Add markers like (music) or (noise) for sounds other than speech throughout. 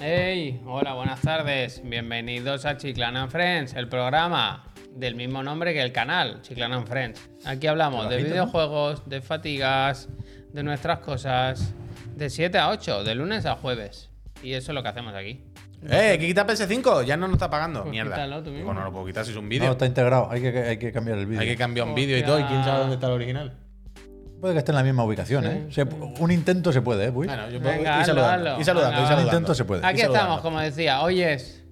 Hey, hola, buenas tardes. Bienvenidos a Chiclana and Friends, el programa del mismo nombre que el canal, Chiclana and Friends. Aquí hablamos de ¿no? videojuegos, de fatigas, de nuestras cosas, de 7 a 8, de lunes a jueves. Y eso es lo que hacemos aquí. ¡Eh! ¿Hay que quitar PS5? Ya no nos está pagando. Pues Mierda. quítalo tú mismo. Bueno, no lo puedo quitar si es un No, vídeo. está integrado. Hay que, hay que cambiar el vídeo. Hay que cambiar un vídeo y todo. ¿Y quién sabe dónde está el original? Puede que esté en la misma ubicación, Sí, ¿eh? Un intento se puede, ¿eh? Puy? Bueno, yo puedo Venga, ir hazlo, saludando. hazlo. Y saludando, Venga, y va. saludando. Intento se puede. Aquí Y estamos, como decía, hoy es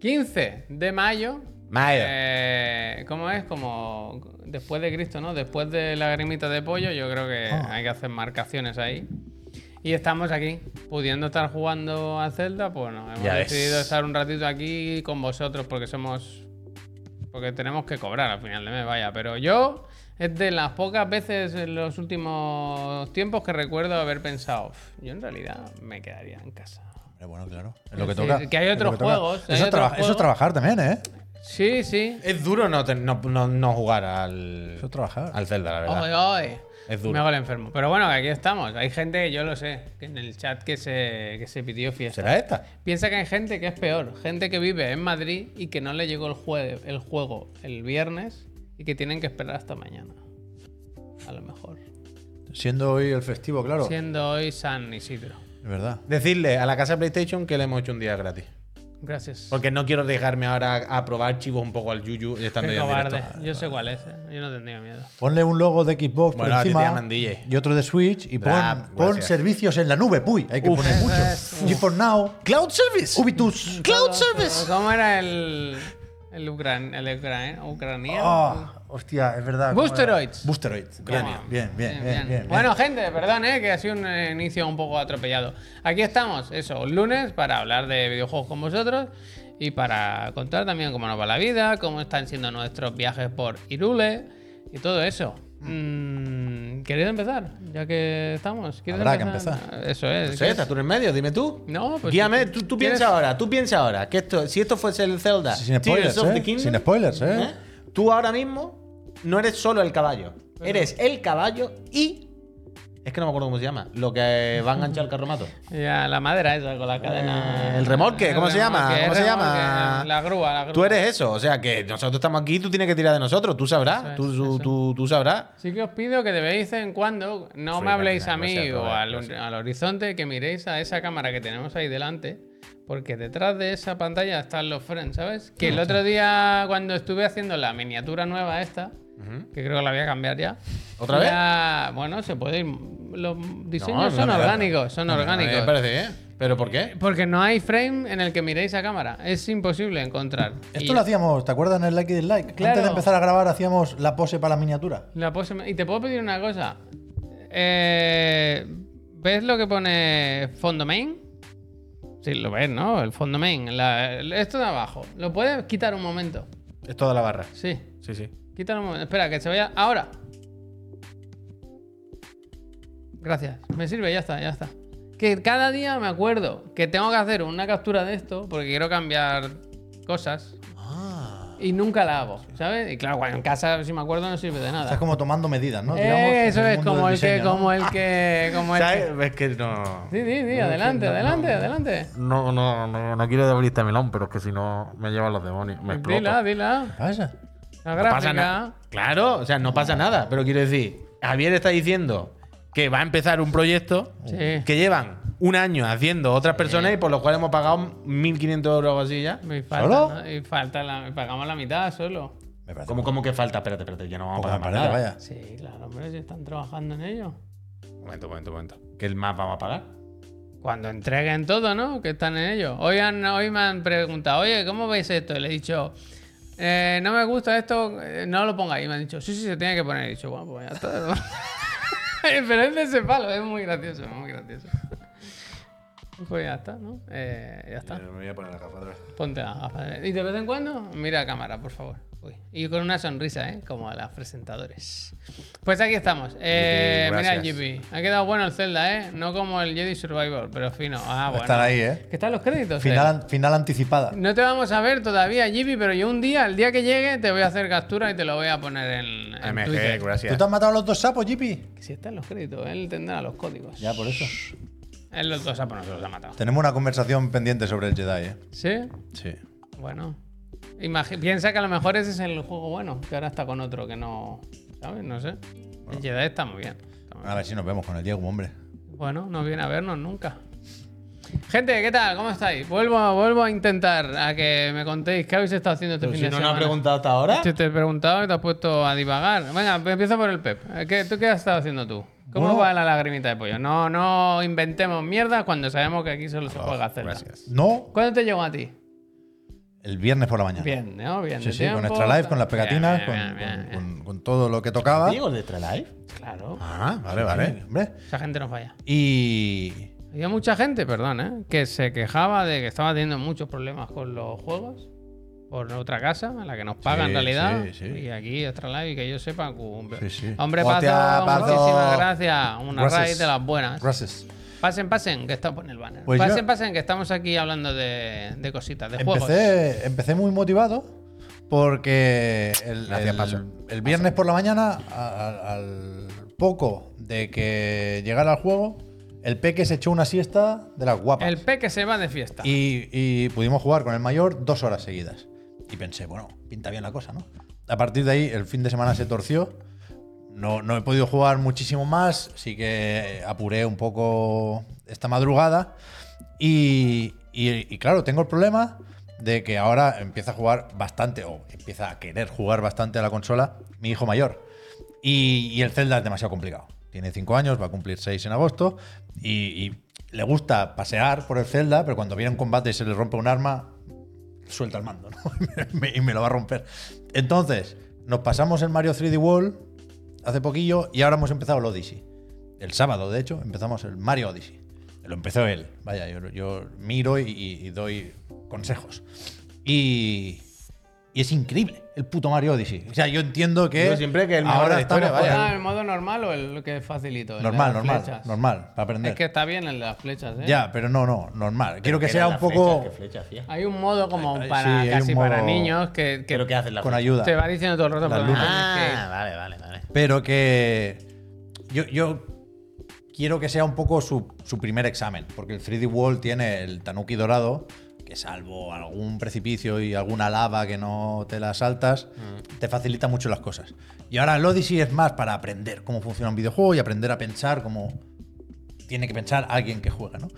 15 de mayo. Mayo. Eh, ¿Cómo es? Como después de Cristo, ¿no? Después de la grimita de pollo, yo creo que Ah. hay que hacer marcaciones ahí. Y estamos aquí, pudiendo estar jugando a Zelda, pues no, hemos Ya ves. decidido estar un ratito aquí con vosotros porque somos. Porque tenemos que cobrar al final de mes, vaya. Pero yo es de las pocas veces en los últimos tiempos que recuerdo haber pensado, "Uf, yo en realidad me quedaría en casa. Eh, bueno, claro. Es lo que Sí, toca. que hay otros que juegos, hay Eso, otros traba- eso es trabajar también, ¿eh? Sí, sí. Es duro no, ten- no, no, no jugar al, Eso es trabajar. al Zelda, la verdad. Oye, oye. Es duro. Me hago el enfermo. Pero bueno, que aquí estamos. Hay gente, yo lo sé, que en el chat que se, que se pidió fiesta. ¿Será esta? Piensa que hay gente que es peor. Gente que vive en Madrid y que no le llegó el, jue- el juego el viernes y que tienen que esperar hasta mañana. A lo mejor. Siendo hoy el festivo, claro. Siendo hoy San Isidro. Es verdad. Decirle a la casa de PlayStation que le hemos hecho un día gratis. Gracias. Porque no quiero arriesgarme ahora a probar chivos un poco al Yuyu estando Qué ya en cobarde. directo. Yo sé cuál es. eh. Yo no tendría miedo. Ponle un logo de Xbox Bueno, a por ti te encima llaman DJ. y otro de Switch y pon, Ah, pon gracias. servicios en la nube, puy. Hay que Uf. poner mucho. GeForce Now, Cloud Service. Ubitus. Cloud Service. ¿Cómo era el. El, ucran, el ucran- ucraniano? Ah, hostia, es verdad. Boosteroids. Boosteroids. Bien, Toma. bien, bien, bien, bien. Bueno, gente, perdón, eh, que ha sido un eh, inicio un poco atropellado. Aquí estamos, eso, un lunes para hablar de videojuegos con vosotros y para contar también cómo nos va la vida, cómo están siendo nuestros viajes por Irule y todo eso. Mm, ¿Queréis empezar? Ya que estamos. ¿Quieres Habrá que Eso es. No tú en el medio, dime tú. No, pues Guíame, tú, tú ¿quieres- piensa ahora, tú piensa ahora, que esto, si esto fuese el Zelda, Sin Tears spoilers, of the ¿eh? Kingdom, Sin spoilers, ¿eh? ¿eh? Tú ahora mismo no eres solo el caballo, eres el caballo y es que no me acuerdo cómo se llama, lo que va a enganchar el carromato. Ya, la madera esa con la cadena. Eh, el remolque, ¿cómo se llama? ¿Cómo se remolque, llama? La grúa, la grúa. Tú eres eso, o sea que nosotros estamos aquí, tú tienes que tirar de nosotros, tú sabrás, Eso es, tú, tú, eso. tú- tú sabrás. Sí que os pido que de vez en cuando no me habléis a mí gracias, o al, gracias. al horizonte, que miréis a esa cámara que tenemos ahí delante, porque detrás de esa pantalla están los friends, ¿sabes? Que el otro día cuando estuve haciendo la miniatura nueva esta, que creo que la voy a cambiar ya. ¿Otra ya- Bueno, se puede ir. Los diseños No, son orgánicos, son orgánicos. Me parece bien. ¿Pero por qué? Porque no hay frame en el que miréis a cámara. Es imposible encontrar. Esto Y- lo hacíamos, ¿te acuerdas en el like y dislike? Claro. Antes de empezar a grabar hacíamos la pose para la miniatura. La pose- Y te puedo pedir una cosa. Eh, ¿Ves lo que pone fondo main? Sí, lo ves, ¿no? El fondo main. La- esto de abajo. ¿Lo puedes quitar un momento? Es toda la barra. Sí. Sí, sí. Quítalo un momento. Espera, que se vaya. Ahora. Gracias. Me sirve, ya está, ya está. Que cada día me acuerdo que tengo que hacer una captura de esto porque quiero cambiar cosas Ah. y nunca la hago, ¿sabes? Y claro, cuando en casa, si me acuerdo, no sirve de nada. Estás como tomando medidas, ¿no? Eh, eso es como el que, ¿no? como el que, como el que. Es que no. Sí, sí, sí, adelante, no, adelante, no. adelante. No, no, no, no quiero abrir este melón, pero es que si no me llevan los demonios. Me exploto. Dila, dila. ¿Qué pasa? La No pasa nada. Claro, o sea, no pasa nada. Pero quiero decir, Javier está diciendo que va a empezar un proyecto Sí. que llevan un año haciendo otras personas y por los cuales hemos pagado 1.500 euros o así ya. Me falta, ¿Solo? ¿no? Y falta la, pagamos la mitad solo. ¿Cómo, cómo que falta? Espérate, espérate, ya no vamos a poco, pagar más nada. vaya. Sí, claro, hombre, si están trabajando en ello. Momento, momento, momento. ¿Qué más vamos a pagar? Cuando entreguen todo, ¿no? Que están en ello. Hoy, han- hoy me han preguntado, oye, ¿cómo veis esto? Y le he dicho, "Eh, no me gusta esto, eh, no lo pongáis. Y me han dicho, sí, sí, se tiene que poner. Y he dicho, bueno, pues ya está. (laughs) Pero es de ese palo, es muy gracioso, es muy gracioso. Pues ya está, ¿no? Eh, ya está. Me voy a poner la gafa otra vez. Ponte la gafa. Y de vez en cuando, mira a cámara, por favor. Uy. Y con una sonrisa, ¿eh? Como a los presentadores. Pues aquí estamos. Eh, mira el. GP. Ha quedado bueno el Zelda, ¿eh? No como el Jedi Survivor, pero fino. Ah, bueno. Están ahí, ¿eh? Que están los créditos. Final, eh. final anticipada. No te vamos a ver todavía, Jimmy, pero yo un día, el día que llegue, te voy a hacer captura y te lo voy a poner en, en MG, Twitter. gracias. ¿Tú te has matado a los dos sapos, Jippy? Que si están los créditos, él tendrá los códigos. Ya, por eso. Él los dos a por nosotros ha matado. Tenemos una conversación pendiente sobre el Jedi, ¿eh? ¿Sí? Sí. Bueno. Imagi- piensa que a lo mejor ese es el juego bueno, que ahora está con otro que no. ¿Sabes? No sé. El Jedi está muy bien. Está muy A ver si nos vemos con el Diego, hombre. Bueno, no viene a vernos nunca. Gente, ¿qué tal? ¿Cómo estáis? Vuelvo, vuelvo a intentar a que me contéis qué habéis estado haciendo este Pero fin si de no semana. nos ha preguntado hasta ahora. Si te he preguntado y te has puesto a divagar. Venga, empiezo por el Pep. ¿Qué, ¿Tú qué has estado haciendo tú? ¿Cómo Bueno. va la lagrimita de pollo? No, no inventemos mierda cuando sabemos que aquí solo se juega a Zelda. Gracias. No, ¿Cuándo te llegó a ti? el viernes por la mañana. Bien, ¿no? Bien. Sí, sí, con. Extra Life, con las pegatinas, Bien, con, bien, bien, con- bien. con- con todo lo que tocaba. ¿Diego de Extra Life? Claro. Ah, vale, vale. Hombre. Esa gente no falla. Y. Había mucha gente, perdón, ¿eh? que se quejaba de que estaba teniendo muchos problemas con los juegos por otra casa, a la que nos paga en realidad. sí, sí. Y aquí Extra Live, y que yo sepa, cumple. Sí, sí. Hombre, Pazo, Pazo. muchísimas gracias. Una Gracias. raíz de las buenas. Gracias. Pasen, pasen, que está en el banner. Pues pasen, yo- pasen, que estamos aquí hablando de, de cositas, de juegos. Empecé, empecé muy motivado porque el, Gracias, el- Paso. el viernes por la mañana, al poco de que llegara el juego, el peque se echó una siesta de las guapas. El peque se va de fiesta. Y, y pudimos jugar con el mayor dos horas seguidas. Y pensé, bueno, pinta bien la cosa, ¿no? A partir de ahí, el fin de semana se torció. No, no he podido jugar muchísimo más, sí que apuré un poco esta madrugada. Y, y- y claro, tengo el problema de que ahora empieza a jugar bastante, o empieza a querer jugar bastante a la consola, mi hijo mayor. Y, y el Zelda es demasiado complicado. Tiene 5 años, va a cumplir 6 en agosto. Y, y le gusta pasear por el Zelda, pero cuando viene un combate y se le rompe un arma, suelta el mando, ¿no? (laughs) y, me, lo va a romper. Entonces, nos pasamos el Mario 3D World hace poquillo y ahora hemos empezado el Odyssey. El sábado, de hecho, empezamos el Mario Odyssey. Lo empezó él. Vaya, yo, yo miro y, y doy consejos. Y, y es increíble el puto Mario Odyssey. O sea, yo entiendo que. Yo siempre que el mejor de la historia, estamos vaya. con- Ah, ¿El modo normal o el que es facilito? El de Normal, las normal, flechas. normal, para aprender. Es que está bien el de las flechas, ¿eh? Ya, pero no, no, normal. Quiero que ¿Qué sea un poco flecha? ¿Qué flecha hacía? Hay un modo como Ay, para sí, casi un para niños que, que ¿Pero qué hace la con ayuda. te va diciendo todo el rato luces. tienes que. Ah, vale, vale, vale. Pero que yo, yo quiero que sea un poco su, su primer examen, porque el 3D World tiene el Tanuki dorado, que salvo algún precipicio y alguna lava que no te la saltas, te facilita mucho las cosas. Y ahora el Odyssey es más para aprender cómo funciona un videojuego y aprender a pensar como tiene que pensar alguien que juega, ¿no?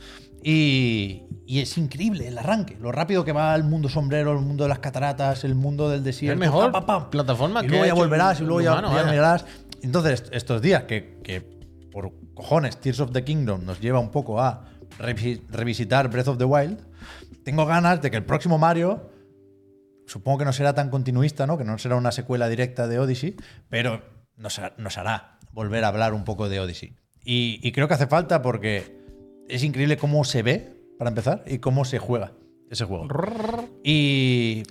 Y, y es increíble el arranque, lo rápido que va el mundo sombrero, el mundo de las cataratas, el mundo del desierto. Es mejor pa, pa, pa. plataforma y que luego ya volverás y luego ya, humano, ya mirarás. Entonces, estos días que, que por cojones Tears of the Kingdom nos lleva un poco a revi- revisitar Breath of the Wild, tengo ganas de que el próximo Mario, supongo que no será tan continuista, ¿no? que no será una secuela directa de Odyssey, pero nos, ha- nos hará volver a hablar un poco de Odyssey. Y creo que hace falta porque es increíble cómo se ve, para empezar, y cómo se juega ese juego. Y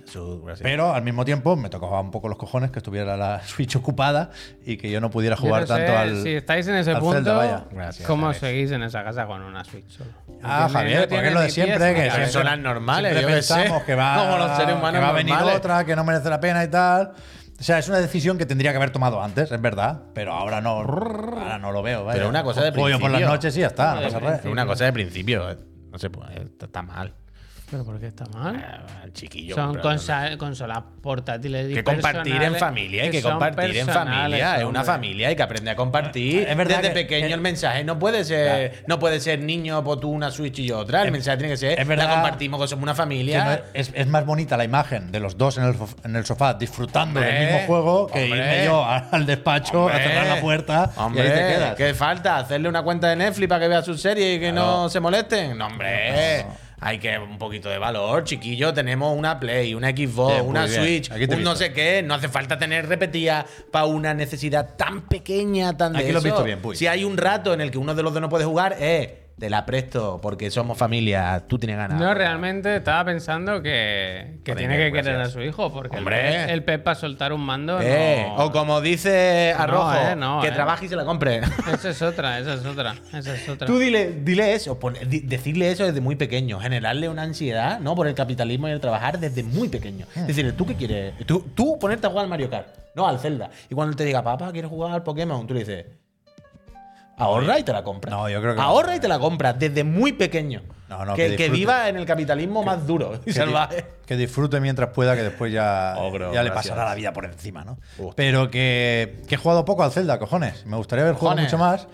pero al mismo tiempo me tocaba un poco los cojones que estuviera la (laughs) Switch ocupada y que yo no pudiera jugar no sé tanto al. Si estáis en ese punto, Zelda, vaya. Gracias, ¿cómo seguís en esa casa con una Switch solo? Ah, Javier, porque es lo de siempre, pies ni que. Son las normales, siempre yo sé. pensamos que va, (laughs) Como los seres humanos que va a venir normales. otra, que no merece la pena y tal. O sea, es una decisión que tendría que haber tomado antes, es verdad, pero ahora no, ahora no lo veo. vaya. Pero una cosa de Juego yo por las principio. noches y ya está, no pasa nada. Una cosa de principio. eh. No se puede, está, está mal. ¿Pero por qué está mal? El chiquillo. Son consolas portátiles y que compartir en familia, hay que compartir en familia. Es una familia, hay que aprender a compartir. Es verdad Desde que- pequeño que- el mensaje no puede ser, no puede ser niño, pues tú una Switch y yo otra. El mensaje tiene que ser, es verdad la compartimos, que somos una Que no familia. es, es- es más bonita la imagen de los dos en el, en el sofá disfrutando Hombre, del mismo juego que hombre. irme yo al despacho Hombre, a cerrar la puerta Hombre, y ahí te quedas. ¿qué falta? ¿Hacerle una cuenta de Netflix para que vea sus series y que no se molesten? No, hombre. Hay que un poquito de valor, chiquillo. Tenemos una Play, una Xbox, una. Switch, he un no sé qué. No hace falta tener repetida para una necesidad tan pequeña, tan de Aquí lo eso. visto bien, Puy. Si hay un rato en el que uno de los dos no puede jugar, eh, te la presto porque somos familia. Tú tienes ganas. No, realmente estaba pensando que, que tiene que querer a su hijo, porque el Hombre. Pep- el Pep para soltar un mando. Eh, no- O como dice No, Arrojo, eh, no, que eh. trabaje y se la compre. (laughs) Esa es otra, esa es otra, esa es otra. Tú dile, dile eso, pon- di- decirle eso desde muy pequeño, generarle una ansiedad, ¿no? Por el capitalismo y el trabajar desde muy pequeño. Hmm. Decirle, ¿tú qué quieres? Tú, tú ponerte a jugar al Mario Kart, no al Zelda. Y cuando él te diga, papá, ¿quieres jugar al Pokémon? Tú le dices, Ahorra y te la compras. No, yo creo que no. Ahorra y te la compras desde muy pequeño. No, no, que, que viva en el capitalismo más duro (laughs) y Que, salvaje. que disfrute mientras pueda, que después ya, Ogro, ya le pasará la vida por encima, ¿no? Pero que, que he jugado poco al Zelda, cojones. Me gustaría haber jugado mucho más.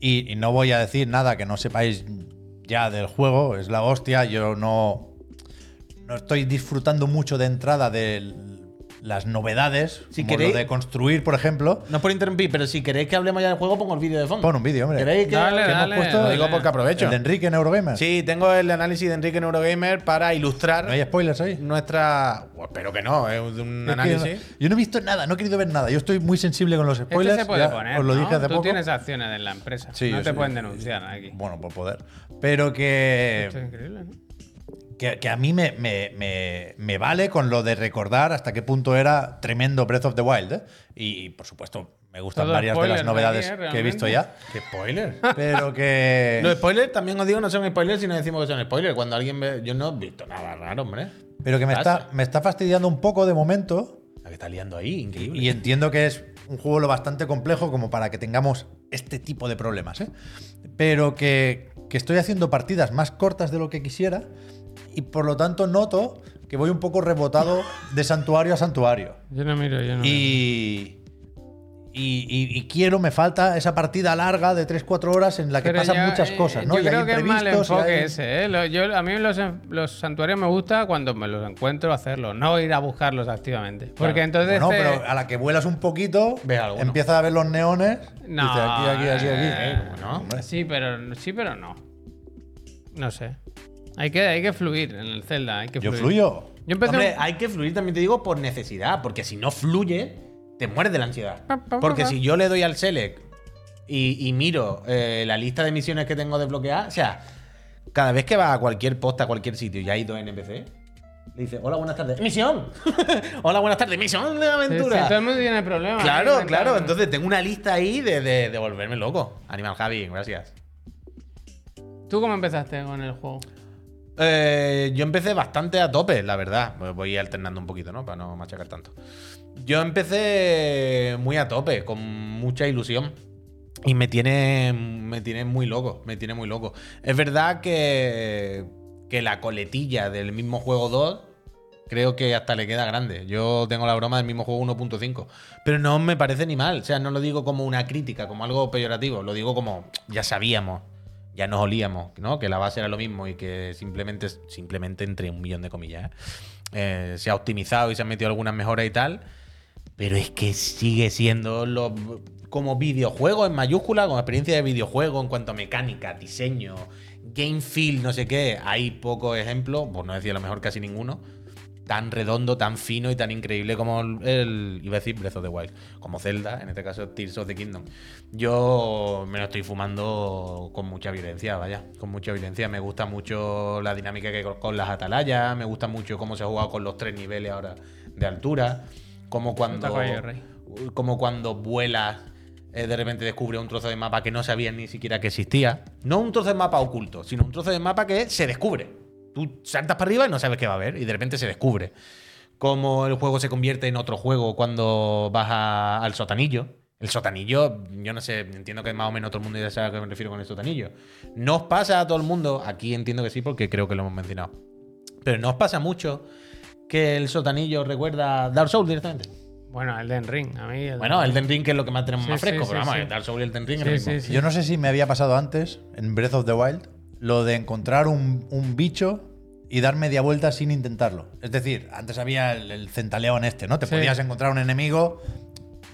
Y, y no voy a decir nada que no sepáis ya del juego. Es la hostia. Yo no, no estoy disfrutando mucho de entrada de las novedades. Si como queréis- lo de construir, por ejemplo. No es por interrumpir, pero si queréis que hablemos ya del juego, pongo el vídeo de fondo. Pon un vídeo, hombre. ¿Queréis que, Dale, que hemos dale? Lo digo porque aprovecho. El de Enrique en Eurogamer. Sí, tengo el análisis de Enrique Neurogamer para ilustrar ¿No hay spoilers ahí? nuestra. Bueno, espero que no, es un Es análisis. no- yo no he visto nada, no he querido ver nada. Yo estoy muy sensible con los spoilers. Este se puede ya poner. os lo ¿no? dije hace Tú poco. tienes acciones en la empresa. Sí, no te sí. pueden denunciar aquí. Bueno, por poder. Pero que, Esto es increíble, ¿no? Que, que a mí me, me- me- me vale con lo de recordar hasta qué punto era tremendo Breath of the Wild. ¿eh? Y, por supuesto, me gustan Todo varias de las novedades ¿eh? que he visto ya. ¿Qué spoiler? Pero que. (laughs) Los spoilers también os digo, no son spoilers si no decimos que son spoilers. Cuando alguien ve. Yo no he visto nada raro, hombre. Pero que me está, me está fastidiando un poco de momento. La que está liando ahí, increíble. Y entiendo que es un juego lo bastante complejo como para que tengamos este tipo de problemas. ¿eh? Pero que, que estoy haciendo partidas más cortas de lo que quisiera y por lo tanto noto que voy un poco rebotado de santuario a santuario. Yo no miro, yo no miro. Y, y, y- quiero, me falta esa partida larga de 3-4 horas en la que Pero pasan muchas eh, cosas. ¿no? Yo creo que es mal enfoque hay- ese. ¿eh? Lo- yo- a mí los, los santuarios me gusta cuando me los encuentro hacerlos, no ir a buscarlos activamente. Porque entonces. Bueno, te- pero a la que vuelas un poquito, alguno. empiezas a ver los neones. No, dices aquí, aquí, aquí, aquí. eh, ¿no? Sí, pero, sí, pero no. No sé. Hay que, hay que fluir en el Zelda. Hay que Yo fluir. fluyo. Yo empecé. Hombre, hay que fluir, también te digo, por necesidad. Porque si no fluye, te mueres de la ansiedad. Pa, pa, pa, Porque pa. si yo le doy al select y, y miro eh, la lista de misiones que tengo desbloqueadas, o sea, cada vez que vas a cualquier posta, a cualquier sitio y hay dos NPC, le dice, hola, buenas tardes. ¡Misión! (laughs) hola, buenas tardes. ¡Misión de Sí, aventura! sí, todo el mundo tiene problemas. Claro, ¿eh? claro. Entonces tengo una lista ahí de, de, de volverme loco. Animal Javi, gracias. ¿Tú cómo empezaste con el juego? Eh, yo empecé bastante a tope, la verdad. Pues Voy alternando un poquito, ¿no? Para no machacar tanto. Yo empecé muy a tope, con mucha ilusión. Y me tiene, me tiene muy loco, me tiene muy loco. Es verdad que, que la coletilla del mismo juego 2 creo que hasta le queda grande. Yo tengo la broma del mismo juego 1.5. Pero no me parece ni mal. O sea, no lo digo como una crítica, como algo peyorativo. Lo digo como ya sabíamos, ya nos olíamos, ¿no? Que la base era lo mismo y que simplemente, simplemente entre un millón de comillas, ¿eh? Se ha optimizado y se han metido algunas mejoras y tal. Pero es que sigue siendo lo, como videojuego en mayúscula, como experiencia de videojuego en cuanto a mecánica, diseño, game feel, no sé qué. Hay pocos ejemplos, por no decir a lo mejor casi ninguno, tan redondo, tan fino y tan increíble como el, el- iba a decir Breath of the Wild, como Zelda, en este caso Tears of the Kingdom. Yo me lo estoy fumando con mucha violencia, vaya, con mucha violencia. Me gusta mucho la dinámica que con- las atalayas, me gusta mucho cómo se ha jugado con los tres niveles ahora de altura, como cuando, como cuando vuelas. eh, de repente descubre un trozo de mapa que no sabías ni siquiera que existía. No un trozo de mapa oculto, sino un trozo de mapa que se descubre. Tú saltas para arriba y no sabes qué va a haber, y de repente se descubre. Cómo el juego se convierte en otro juego cuando vas a- al sotanillo. El sotanillo, yo no sé, entiendo que más o menos todo el mundo ya sabe a qué me refiero con el sotanillo. No os pasa a todo el mundo, aquí entiendo que sí, porque creo que lo hemos mencionado. Pero no os pasa mucho que el sotanillo recuerda a Dark Souls directamente. Bueno, Elden Ring. A mí. Bueno, el Den Ring que es lo que más tenemos Sí, más fresco, sí, pero sí, vamos, sí. el Dark Souls y el Den Ring es Sí, lo mismo. sí, sí. Yo no sé si me había pasado antes, en Breath of the Wild, lo de encontrar un, un bicho y dar media vuelta sin intentarlo. Es decir, antes había el, el centaleón este, ¿no? Te Sí. podías encontrar un enemigo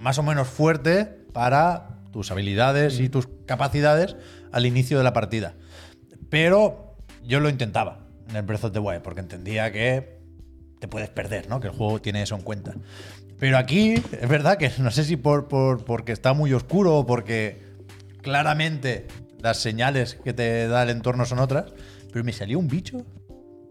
más o menos fuerte para tus habilidades y tus capacidades al inicio de la partida. Pero yo lo intentaba en el Breath of the Wild, porque entendía que te puedes perder, ¿no? Que el juego tiene eso en cuenta. Pero aquí es verdad que no sé si por, por- porque está muy oscuro o porque claramente las señales que te da el entorno son otras, pero me salió un bicho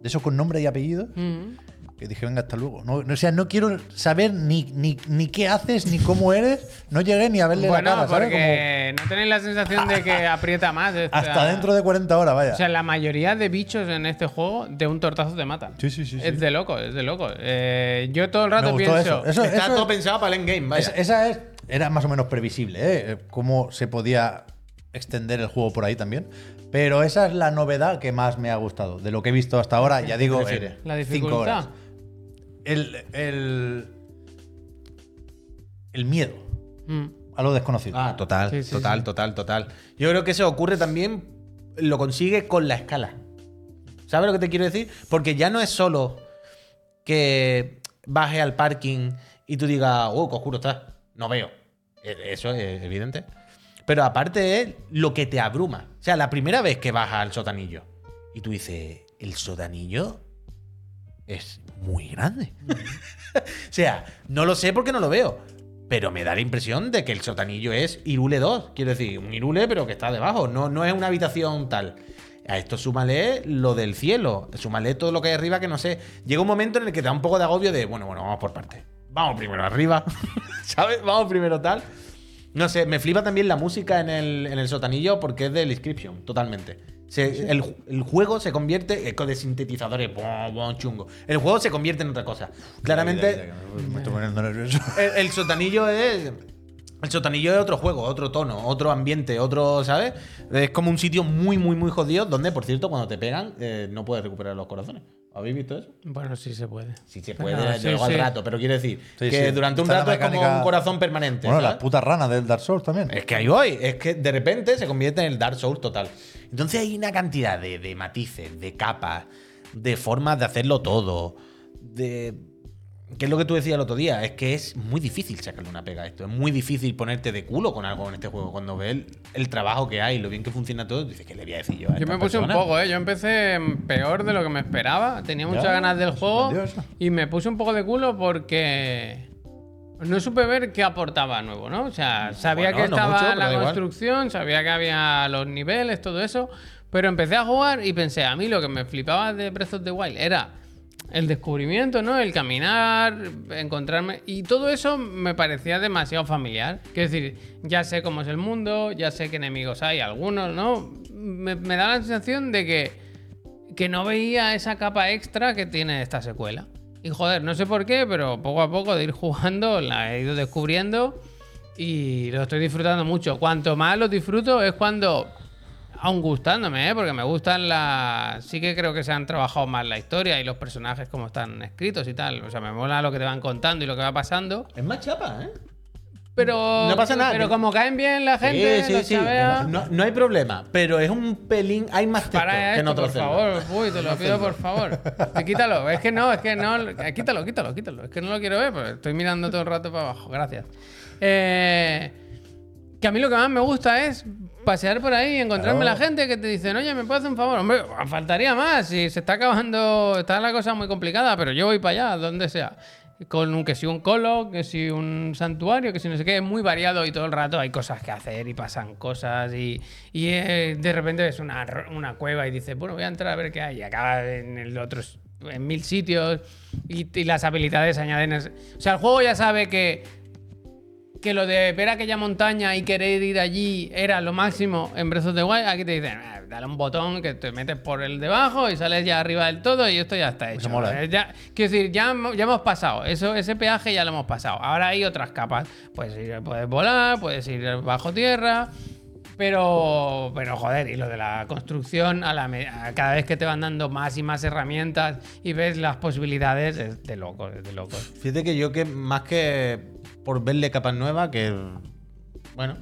de eso con nombre y apellido Mm. que dije, venga, hasta luego. No, no, o sea, no quiero saber ni, ni, ni qué haces ni cómo eres. No llegué ni a verle Bueno, la cara, ¿sabes? Como porque no tenéis la sensación de que (laughs) aprieta más. esta- hasta dentro de 40 horas, vaya. O sea, la mayoría de bichos en este juego de un tortazo te matan. Sí, sí, sí, sí. Es de loco, es de loco. Eh, yo todo el rato pienso. eso. Eso, Está eso- todo pensado para el endgame, vaya. esa, esa es, era más o menos previsible, ¿eh? Cómo se podía extender el juego por ahí también. Pero esa es la novedad que más me ha gustado. De lo que he visto hasta ahora, ya (laughs) digo, en La cinco dificultad. horas. El, el, el miedo Mm. a lo desconocido. Ah, total, Sí, sí, total, sí. total, total. Yo creo que eso ocurre también, lo consigue con la escala. ¿Sabes lo que te quiero decir? Porque ya no es solo que baje al parking y tú digas, oh, qué oscuro está. No veo. E- Eso es evidente. Pero aparte es lo que te abruma. O sea, la primera vez que bajas al sotanillo y tú dices, el sotanillo es muy grande. (laughs) o sea, no lo sé porque no lo veo. Pero me da la impresión de que el sotanillo es Irule 2. Quiero decir, un Irule, pero que está debajo. No, no es una habitación tal. A esto súmale lo del cielo. Súmale todo lo que hay arriba que no sé. Llega un momento en el que te da un poco de agobio de, bueno, bueno, vamos por partes. Vamos primero arriba. (laughs) ¿Sabes? Vamos primero tal. No sé, me flipa también la música en el, en el sotanillo porque es del Inscription, totalmente. Se- el, el juego se convierte eco de sintetizadores, bom, bom, chungo. El juego se convierte en otra cosa. Claramente, Me estoy poniendo nervioso. (laughs) el, el sotanillo es. El sotanillo es otro juego, otro tono, otro ambiente, otro, ¿sabes? Es como un sitio muy, muy, muy jodido donde, por cierto, cuando te pegan, eh, no puedes recuperar los corazones. ¿Habéis visto eso? Bueno, sí se puede. Sí se puede, Ah, sí, luego al sí. rato, pero quiero decir Sí, que sí. durante un Está rato es como un corazón permanente. Bueno, ¿sabes? las putas ranas del Dark Souls también. Es que ahí voy, es que de repente se convierte en el Dark Souls total. Entonces hay una cantidad de, de matices, de capas, de formas de hacerlo todo, de... ¿Qué es lo que tú decías el otro día? Es que es muy difícil sacarle una pega a esto. Es muy difícil ponerte de culo con algo en este juego. Cuando ves el, el trabajo que hay, lo bien que funciona todo, dices, ¿qué le voy a decir yo a Yo me puse un persona? poco, ¿eh? Yo empecé peor de lo que me esperaba. Tenía muchas Ya, ganas del juego. Y me puse un poco de culo porque no supe ver qué aportaba nuevo, ¿no? O sea, sabía Bueno, que no estaba mucho, pero la construcción, sabía que había los niveles, todo eso. Pero empecé a jugar y pensé, a mí lo que me flipaba de Breath of the Wild era el descubrimiento, ¿no? El caminar, encontrarme. Y todo eso me parecía demasiado familiar. Quiero decir, ya sé cómo es el mundo, ya sé qué enemigos hay, algunos, ¿no? Me, me da la sensación de que, que no veía esa capa extra que tiene esta secuela. Y joder, no sé por qué, pero poco a poco de ir jugando la he ido descubriendo y lo estoy disfrutando mucho. Cuanto más lo disfruto es cuando aún gustándome, ¿eh? porque me gustan las. Sí que creo que se han trabajado más la historia y los personajes como están escritos y tal. O sea, me mola lo que te van contando y lo que va pasando. Es más chapa, ¿eh? Pero. No pasa nada, Pero que- como caen bien la gente, sí, sí, sí. No, no hay problema, pero es un pelín. Hay más texto Para que esto, en otros por favor. Uy, te lo pido, por (laughs) favor. Sí, quítalo. Es que no, es que no. eh, Quítalo, quítalo, quítalo. Es que no lo quiero ver, pero estoy mirando todo el rato para abajo. Gracias. Eh, que a mí lo que más me gusta es pasear por ahí y encontrarme Claro. la gente que te dicen, oye, ¿me puedes hacer un favor? Hombre, faltaría más. Si se está acabando, está la cosa muy complicada, pero yo voy para allá, donde sea. Con un, que si un colo, que si un santuario, que si no sé qué, es muy variado y todo el rato hay cosas que hacer y pasan cosas y, y eh, de repente ves una, una cueva y dices, bueno, voy a entrar a ver qué hay y acaba en el otro, en mil sitios y, y las habilidades añaden. O sea, el juego ya sabe que que lo de ver aquella montaña y querer ir allí era lo máximo en Breath of the Wild, aquí te dicen, "Ah, dale un botón que te metes por el debajo y sales ya arriba del todo y esto ya está hecho. mola, ¿eh? Eh, ya- quiero decir, ya, hemo- ya hemos pasado, eso, ese peaje ya lo hemos pasado. Ahora hay otras capas. Puedes ir, puedes volar, puedes ir bajo tierra. Pero, pero joder, y lo de la construcción, a la, me- a cada vez que te van dando más y más herramientas y ves las posibilidades, es de locos, es de locos. Fíjate que yo que más que por verle capas nuevas, que bueno,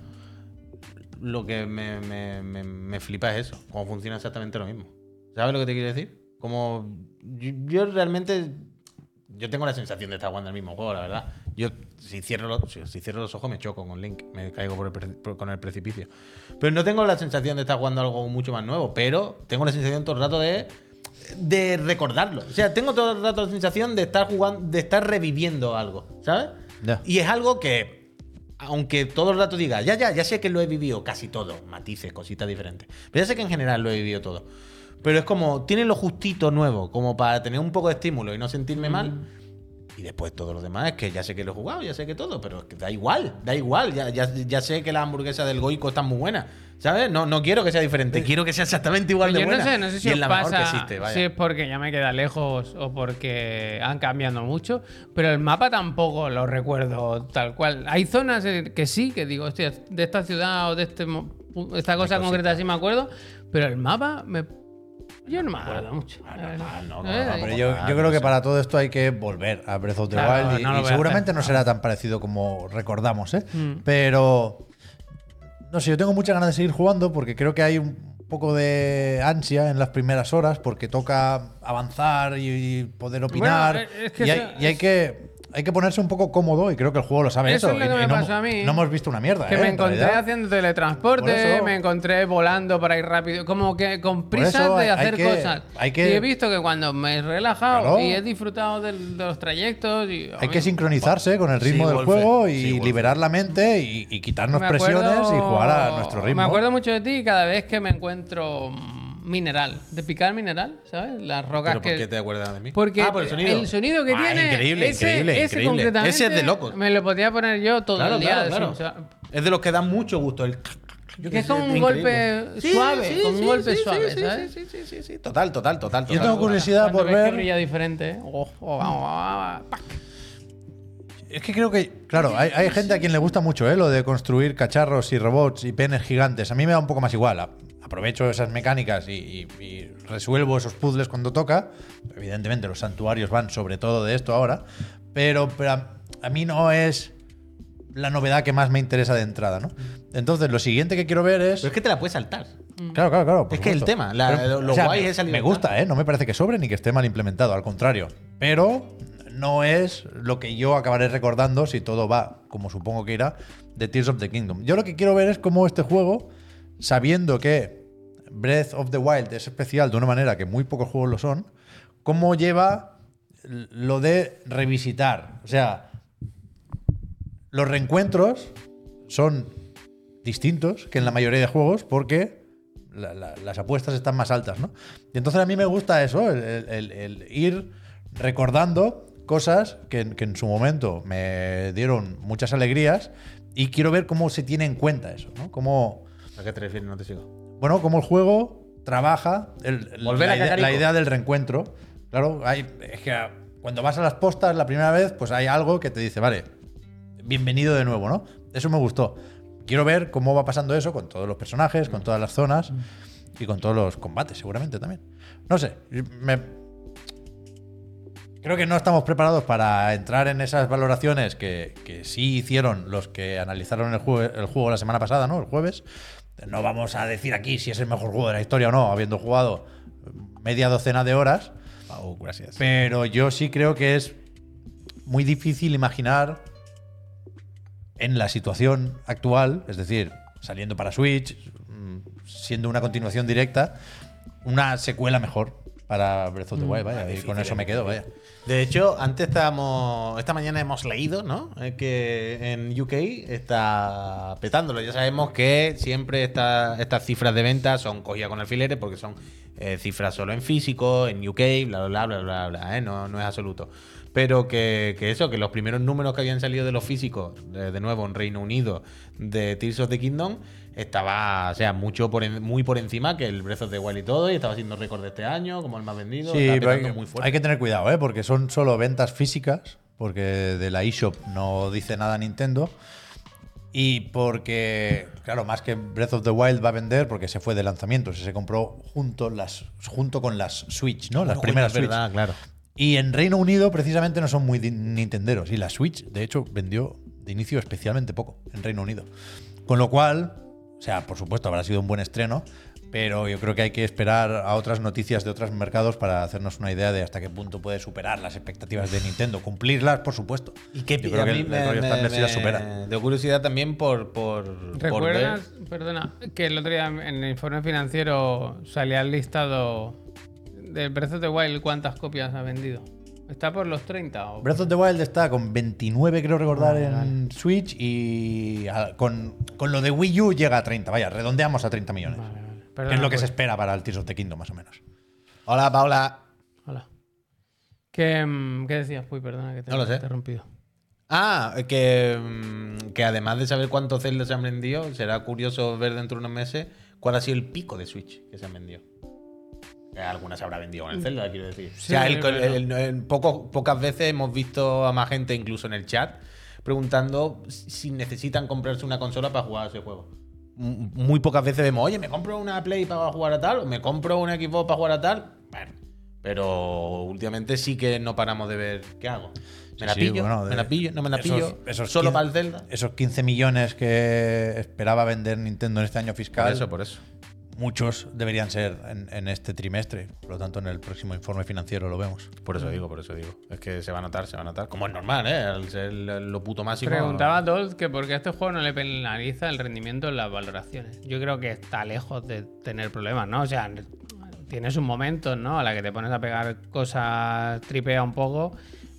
lo que me, me- me- me flipa es eso, cómo funciona exactamente lo mismo. ¿Sabes lo que te quiero decir? Como yo, realmente yo tengo la sensación de estar jugando el mismo juego, la verdad. Yo si cierro los, si, cierro los ojos me choco con Link, me caigo por el por- con el precipicio. Pero no tengo la sensación de estar jugando algo mucho más nuevo, pero tengo la sensación todo el rato de de recordarlo. O sea, tengo todo el rato la sensación de estar jugando, de estar reviviendo algo, ¿sabes? Y es algo que, aunque todo el rato diga, ya, ya, ya sé que lo he vivido casi todo, matices, cositas diferentes. Pero ya sé que en general lo he vivido todo. Pero es como, tiene lo justito nuevo, como para tener un poco de estímulo y no sentirme mal. Y después todo lo demás es que ya sé que lo he jugado, ya sé que todo, pero es que da igual, da igual. Ya, ya, ya sé que la hamburguesa del Goico está muy buena, ¿sabes? No, no quiero que sea diferente, quiero que sea exactamente igual de Yo buena. no sé, no sé si y es la mejor pasa que existe, vaya. si es porque ya me queda lejos o porque han cambiado mucho, pero el mapa tampoco lo recuerdo tal cual. Hay zonas que sí, que digo, hostia, de esta ciudad o de este esta cosa concreta sí me acuerdo, pero el mapa me... Yo no me acuerdo mucho. Ah, no, no, no, Pero Como yo, creo que para todo esto hay que volver a Breath of the Claro, Wild y, seguramente hacer. no será tan parecido como recordamos, ¿eh? Mm. Pero no sé, yo tengo muchas ganas de seguir jugando porque creo que hay un poco de ansia en las primeras horas porque toca avanzar y, poder opinar Bueno, es que y, hay, y hay que hay que ponerse un poco cómodo y creo que el juego lo sabe Eso eso. es lo y- que y me no, pasó a mí. no hemos visto una mierda. Que ¿eh? me En encontré realidad. haciendo Por teletransporte, eso- me encontré volando para ir rápido, como que con prisas de hacer hay que- cosas. hay que- y he visto que cuando me he relajado Claro. y he disfrutado de, los trayectos. Y, Hay que sincronizarse con el Sí, ritmo del Wolfe. juego y Sí, liberar la mente y, y quitarnos presiones y jugar a nuestro ritmo. Me acuerdo mucho de ti cada vez que me encuentro mineral, de picar mineral, ¿sabes? Las rocas ¿Pero por que. qué te acuerdas de mí? Porque ah, por el sonido. que Ah, tiene. Increíble, ese, increíble, ese increíble. concretamente. Ese es de locos. Me lo podía poner yo todo Claro, el día. claro, claro. o sea, Es de los que dan mucho gusto. El... que es como un Increíble. golpe Sí, suave, sí, como un sí, golpe sí, suave, sí, ¿sabes? Sí, sí, sí, sí. Total, total, total. Yo tengo curiosidad por que ver. brilla diferente, ¿eh? Oh, oh, vamos, vamos, pac. Es que creo que, claro, hay, hay gente a quien le gusta mucho ¿eh? lo de construir cacharros y robots y penes gigantes. A mí me da un poco más igual. Aprovecho esas mecánicas y, y- y resuelvo esos puzzles cuando toca. Evidentemente, los santuarios van sobre todo de esto ahora. Pero, pero a, a mí no es la novedad que más me interesa de entrada, ¿no? Entonces, lo siguiente que quiero ver es. Pero es que te la puedes saltar. Claro, claro, claro. por Es que el tema, la- lo- lo guay me, es me gusta, ¿eh? No me parece que sobre ni que esté mal implementado, al contrario. Pero no es lo que yo acabaré recordando, si todo va como supongo que irá, de Tears of the Kingdom. Yo lo que quiero ver es cómo este juego, sabiendo que Breath of the Wild es especial de una manera que muy pocos juegos lo son, cómo lleva lo de revisitar. O sea, los reencuentros son distintos que en la mayoría de juegos porque la- la- las apuestas están más altas, ¿no? Y entonces a mí me gusta eso, el, ir recordando cosas que, en- su momento me dieron muchas alegrías y quiero ver cómo se tiene en cuenta eso, ¿no? ¿A qué te refieres? No te sigo. bueno, cómo el juego trabaja el- Volver la, a idea, la idea del reencuentro. Claro, hay, es que cuando vas a las postas la primera vez, pues hay algo que te dice, vale, bienvenido de nuevo, ¿no? Eso me gustó. Quiero ver cómo va pasando eso con todos los personajes, con todas las zonas y con todos los combates, seguramente también. No sé, me, Creo que no estamos preparados para entrar en esas valoraciones que, que sí hicieron los que analizaron el juego la semana pasada, ¿no? El jueves. No vamos a decir aquí si es el mejor juego de la historia o no, habiendo jugado media docena de horas. Gracias. Pero yo sí creo que es muy difícil imaginar en la situación actual, es decir, saliendo para Switch, mm, siendo una continuación directa, una secuela mejor para Breath of the Wild, vaya, y con eso es me quedo, vaya. De hecho, antes estábamos. Esta mañana hemos leído, ¿no? Eh, Que en UK está petándolo. Ya sabemos que siempre esta- estas cifras de ventas son cogidas con alfileres porque son eh, cifras solo en físico, en UK, bla, bla, bla, bla, bla, bla, ¿eh? no, no es absoluto. Pero que, que eso, que los primeros números que habían salido de los físicos, de, de nuevo en Reino Unido, de Tears of the Kingdom, estaba, o sea, mucho por en- muy por encima que el Breath of the Wild y todo, y estaba siendo récord de este año, como el más vendido. Sí, pero hay, muy fuerte. hay que tener cuidado, ¿eh? porque son solo ventas físicas, porque de la eShop no dice nada Nintendo. Y porque, claro, más que Breath of the Wild va a vender porque se fue de lanzamiento, se compró junto, las, junto con las Switch, ¿no? Las primeras es Switch. verdad, claro. Y en Reino Unido precisamente no son muy nintenderos. Y la Switch, de hecho, vendió de inicio especialmente poco en Reino Unido. Con lo cual, o sea, por supuesto habrá sido un buen estreno, pero yo creo que hay que esperar a otras noticias de otros mercados para hacernos una idea de hasta qué punto puede superar las expectativas de Nintendo. Cumplirlas, por supuesto. Y que yo creo que el, el rollo Thunder sí las supera. De curiosidad también por, por, ¿Recuerdas, perdona, que el otro día en el informe financiero salía el listado del Breath of the Wild cuántas copias ha vendido? ¿Está por los 30? O... Breath of the Wild está con 29, creo recordar, en Switch y a- con, con lo de Wii U llega a 30. Vaya, redondeamos a 30 millones. Vale, vale. que es lo que pues. se espera para el Tears of the Kingdom, más o menos. Hola, Paula. Hola. ¿Qué, mm, ¿Qué decías, Puy? Perdona que te No lo he sé. interrumpido. Ah, que, mm, que además de saber cuántos Zelda se han vendido, será curioso ver dentro de unos meses cuál ha sido el pico de Switch que se han vendido. Algunas se habrá vendido con el Zelda, quiero decir. o sea, el- pero- el- el- el- poco- pocas veces hemos visto a más gente, incluso en el chat, preguntando si necesitan comprarse una consola para jugar a ese juego. muy pocas veces vemos, oye, me compro una Play para jugar a tal, o me compro un Xbox para jugar a tal. Bueno, pero últimamente sí que no paramos de ver qué hago. ¿Me la Sí, pillo? bueno, ¿Me la pillo? ¿No me la esos- pillo? esos ¿Solo 15 para el Zelda? Esos 15 millones que esperaba vender Nintendo en este año Por fiscal, eso, por eso. Muchos deberían ser en, en este trimestre. Por lo tanto, en el próximo informe financiero lo vemos. Por eso digo, por eso digo. Es que se va a notar, se va a notar. Como es normal, ¿eh? Al ser lo puto máximo. Preguntaba a Dolt que por qué a este juego no le penaliza el rendimiento en las valoraciones. Yo creo que está lejos de tener problemas, ¿no? O sea, tienes un momento, ¿no? A la que te pones a pegar cosas, tripea un poco.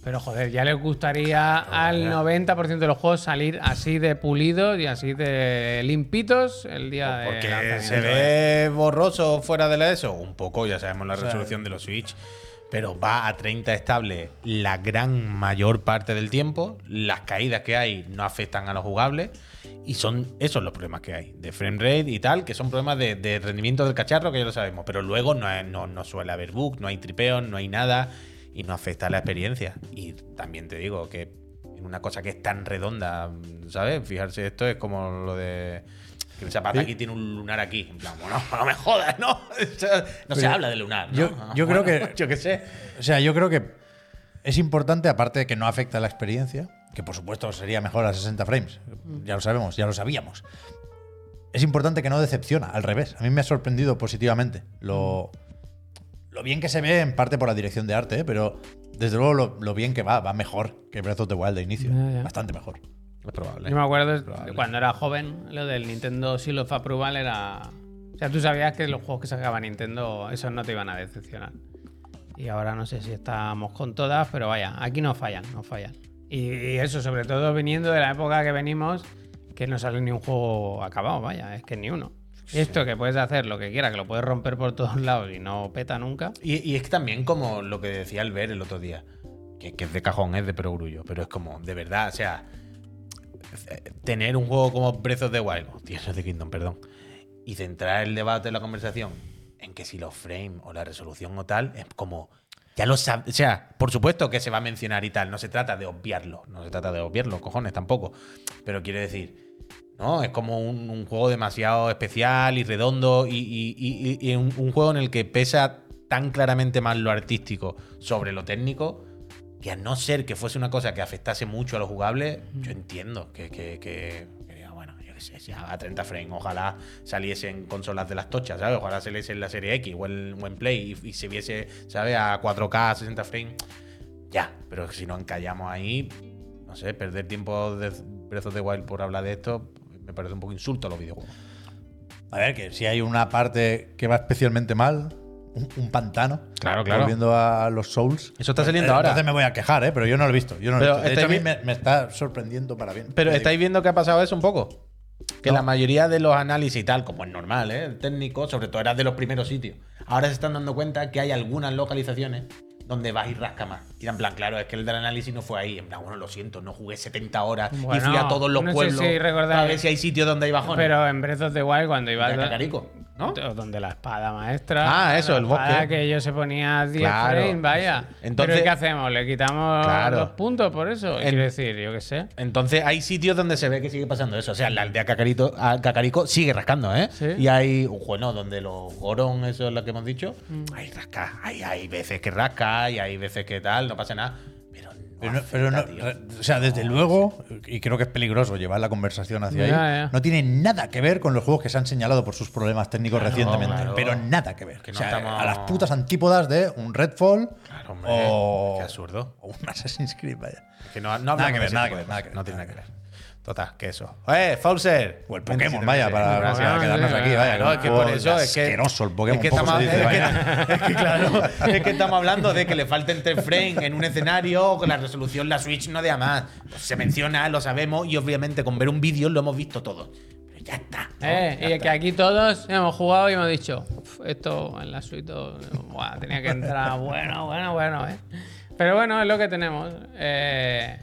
Pero joder, ya les gustaría al 90% de los juegos salir así de pulidos y así de limpitos el día de. Pues Porque lanzamiento, se ve borroso fuera de la ESO. Un poco, ya sabemos la resolución de los Switch. Pero va a 30 estable la gran mayor parte del tiempo. Las caídas que hay no afectan a lo jugable. Y son esos los problemas que hay. De frame rate y tal, que son problemas de, de rendimiento del cacharro, que ya lo sabemos. Pero luego no, no, no suele haber bug, no hay tripeos, no hay nada. Y no afecta a la experiencia. Y también te digo que en una cosa que es tan redonda, ¿sabes? Fijarse, esto es como lo de. Que el zapato Sí. aquí tiene un lunar aquí. En plan, bueno, (laughs) no me jodas, ¿no? (laughs) No se Pero habla de lunar. ¿no? yo- yo creo que- (laughs) Yo qué sé. O sea, yo creo que es importante, aparte de que no afecta a la experiencia, que por supuesto sería mejor a 60 frames, ya lo sabemos, ya lo sabíamos. Es importante que no decepciona, al revés. A mí me ha sorprendido positivamente lo, lo bien que se ve, en parte por la dirección de arte, ¿eh? pero desde luego lo, lo bien que va, va mejor que Breath of the Wild de inicio. Bastante mejor. Es probable. Yo me acuerdo de cuando era joven, lo del Nintendo Seal of Approval era. O sea, tú sabías que los juegos que sacaba Nintendo, esos no te iban a decepcionar. Y ahora no sé si estamos con todas, pero vaya, aquí no fallan, no fallan. Y, y eso, sobre todo viniendo de la época que venimos, que no sale ni un juego acabado, vaya, es que ni uno. Esto que puedes hacer lo que quieras, que lo puedes romper por todos lados y no peta nunca. Y, y es que también como lo que decía Albert el otro día, que, que es de cajón, es de perogrullo, pero es como, de verdad, o sea, tener un juego como Breath of the Wild, (laughs) the Kingdom, perdón, y centrar el debate, la conversación, en que si los frames o la resolución o tal, es como, ya lo sabes, o sea, por supuesto que se va a mencionar y tal, no se trata de obviarlo, no se trata de obviarlo, cojones, tampoco, pero quiero decir... ¿no? Es como un, un juego demasiado especial y redondo y, y- y- y un, un juego en el que pesa tan claramente más lo artístico sobre lo técnico que a no ser que fuese una cosa que afectase mucho a lo jugable, yo entiendo que, que, que- diga, bueno, yo qué sé, a 30 frames, ojalá saliesen consolas de las tochas, ¿sabes? Ojalá saliese en la serie X o en, o en Play y, y se viese, ¿sabes? A 4K, 60 frames. Ya, pero si nos encallamos ahí, no sé, perder tiempo de Breath of the Wild por hablar de esto me parece un poco insulto a los videojuegos. A ver, que si hay una parte que va especialmente mal, un, un pantano. Claro, claro. Volviendo a los Souls. Eso está saliendo Eh, ahora. Entonces me voy a quejar, ¿eh? Pero yo no lo he visto. Yo no lo he Pero visto. De hecho, a mí me, me está sorprendiendo para bien. Pero estáis digo. viendo que ha pasado eso un poco. Que No. la mayoría de los análisis y tal, como es normal, ¿eh? El técnico, sobre todo era de los primeros sitios. Ahora se están dando cuenta que hay algunas localizaciones donde vas y rasca más. Y en plan, claro, es que el del análisis no fue ahí. En plan, bueno, lo siento, no jugué 70 horas y fui a todos los no sé pueblos si recordáis- para ver si hay sitios donde hay bajones. Pero en Breath of the Wild, cuando Cacarico, ¿no? Donde la espada maestra. Ah, eso, el bosque. que yo se ponía a 10 Claro. frames, vaya. Entonces- Pero ¿qué hacemos? ¿Le quitamos Claro. los puntos por eso? En- Quiero decir, yo qué sé. Entonces hay sitios donde se ve que sigue pasando eso. O sea, la aldea Cacarito, a Cacarico sigue rascando, ¿eh? Sí. Y hay, bueno, donde los Goron, eso es lo que hemos dicho, hay rasca. Hay, hay veces que rasca y hay veces que tal, no pasa nada. Pero no, Pero no- re- o sea, desde luego, y creo que es peligroso llevar la conversación hacia ahí, Ya, no tiene nada que ver con los juegos que se han señalado por sus problemas técnicos Claro, recientemente. claro. Pero nada que ver. Que no O sea, estamos- A las putas antípodas de un Redfall Claro, hombre, o, qué absurdo. o un Assassin's Creed, vaya. Que no, no Nada que ver, nada que ver, nada cosas. que ver, No tiene nada que ver. Total, que eso. ¡Eh, Fauser! O el Pokémon, 27, vaya, para, quedarnos sí, aquí, vaya. Claro, es que por eso es que. asqueroso el Pokémon, es que, estamos, se dice, es que- (laughs) es que, claro, es que estamos hablando de que le falten tres frames en un escenario, con la resolución la Switch no de más. Pues se menciona, lo sabemos, y obviamente con ver un vídeo lo hemos visto todo. Pero ya está. ¿no? Eh, Ya y está. que aquí todos hemos jugado y hemos dicho, "Uf, esto en la suite buah, tenía que entrar, (laughs) bueno, bueno, bueno, ¿eh? Pero bueno, es lo que tenemos. Eh,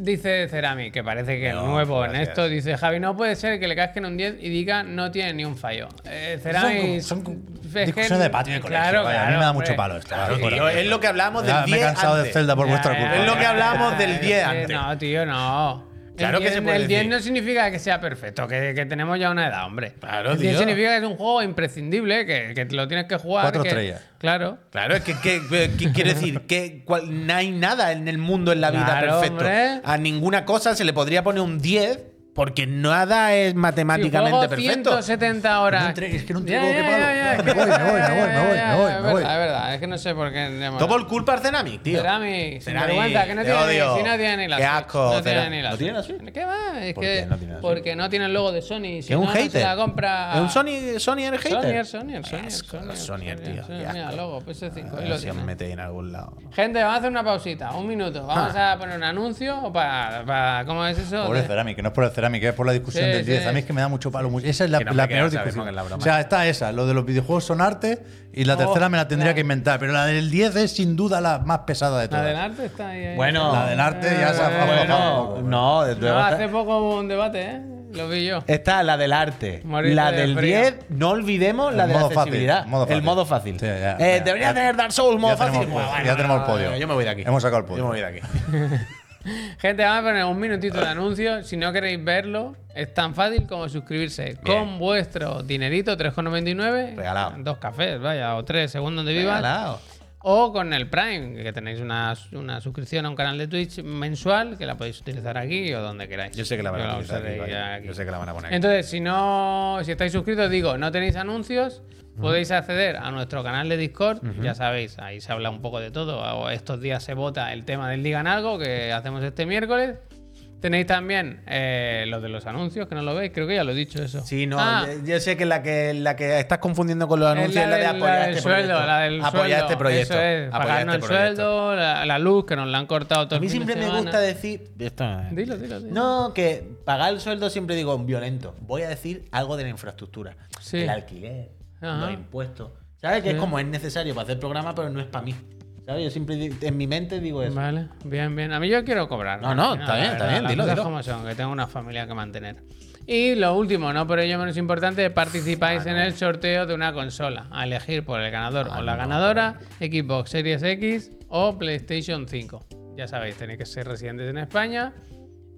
dice Cerami, que parece que No, es nuevo en gracias. esto, dice Javi, no puede ser que le casquen un 10 y diga no tiene ni un fallo. Eh, Cerami... Son son discusiones de patio de colegio, Claro, vaya, a mí claro, me da mucho palo esto. Claro, tío, es lo que hablamos del Ya, 10 me he cansado antes. de Zelda por Ya, vuestra culpa. Es lo que hablamos del eh, 10 eh, antes. No, tío, no. Claro el que 10, se puede El 10 decir. no significa que sea perfecto, que, que tenemos ya una edad, hombre. Claro, el 10 tío. significa que es un juego imprescindible, que, que lo tienes que jugar. Cuatro que- estrellas. Claro. Claro, es que, quiere decir que cual- no hay nada en el mundo en la vida Claro, perfecto. hombre. A ninguna cosa se le podría poner un 10 porque nada es matemáticamente juego perfecto. 170 horas. No entre- es que no ya, qué palo. ya, Me que- voy, me voy, me voy, me voy, me voy, Es me voy. verdad, es verdad. Es que no sé por qué. Todo por culpa de Ceramic, tío. Cerami, sin Cerami, vergüenza, que no te tiene, odio. si no tiene ni la Qué asco, No tiene ni la ¿No tiene la Switch. ¿Qué va? Es ¿Por que qué no tiene la Switch? porque no tiene el logo de Sony. Si es un no, no se hater. la compra. Es un Sony, Sony el hater. Sonyer. asco, Sonyer, Sonyer, tío, Mira, logo, PS5. ahí A lo ver si os metéis en algún lado. Gente, vamos a hacer una pausita, un minuto. Vamos Ah. a poner un anuncio para, para ¿cómo es eso? Pobre Ceramic, que no es por el Ceramic, es por la discusión Sí, del 10. sí. A mí es que me da mucho palo. mucho- Esa es la, Que no, la que peor discusión. que es la broma. o sea, está esa, lo de los videojuegos son arte y la Oh, tercera me la tendría la- que inventar. Pero la del 10 es sin duda la más pesada de La todas. del arte está ahí. ahí. Bueno, La del arte ya se ha Bueno, no, desde No, luego hace está- poco hubo un debate, ¿eh? Lo vi yo. Está la del arte, Morirte la de del frío. 10, no olvidemos la El de la modo fácil, accesibilidad, modo el modo fácil. Sí, ya, Eh, ya, debería ya. tener Dark Souls modo Ya tenemos fácil. el Bueno, ya tenemos el no, podio. Yo me voy de aquí. Hemos sacado el podio. Yo me voy de aquí. (laughs) (laughs) Gente, vamos a poner un minutito de anuncio. Si no queréis verlo, es tan fácil como suscribirse con vuestro dinerito, 3,99. Regalado. Dos cafés, vaya, o tres, según donde vivas. Regalado. O con el Prime, que tenéis una, una suscripción a un canal de Twitch mensual, que la podéis utilizar aquí o donde queráis. Yo sé que la van a utilizar aquí. Yo sé que la van a poner aquí. Entonces, si no, si estáis suscritos, digo, no tenéis anuncios, podéis acceder a nuestro canal de Discord. Ya sabéis, ahí se habla un poco de todo. Estos días se vota el tema del Digan Algo que hacemos este miércoles. Tenéis también eh, lo de los anuncios, que no lo veis, creo que ya lo he dicho eso. Sí, no, Ah, yo- sé que la que la que estás confundiendo con los es anuncios es la, de apoyar del este sueldo, proyecto. la del apoyar sueldo. este proyecto. Eso es, apoyar pagarnos este el proyecto. sueldo, la, la luz, que nos la han cortado todo A mí el siempre me semana. gusta decir. Esto no es- Dilo, dilo, dilo. No, que pagar el sueldo siempre digo violento. Voy a decir algo de la infraestructura. Sí. El alquiler, Ajá. los impuestos. ¿Sabes? Que Sí. es como es necesario para hacer programa, pero no es para mí. ¿Sabes? Yo siempre en mi mente digo eso. Vale, bien, bien. A mí yo quiero cobrar. No, al no, está bien, está bien, dilo, dilo. como son, que tengo una familia que mantener. Y lo último, no por ello menos importante, participáis Ah, en el sorteo de una consola. A elegir por el ganador Ah, o la ganadora, Xbox Series X o PlayStation 5. Ya sabéis, tenéis que ser residentes en España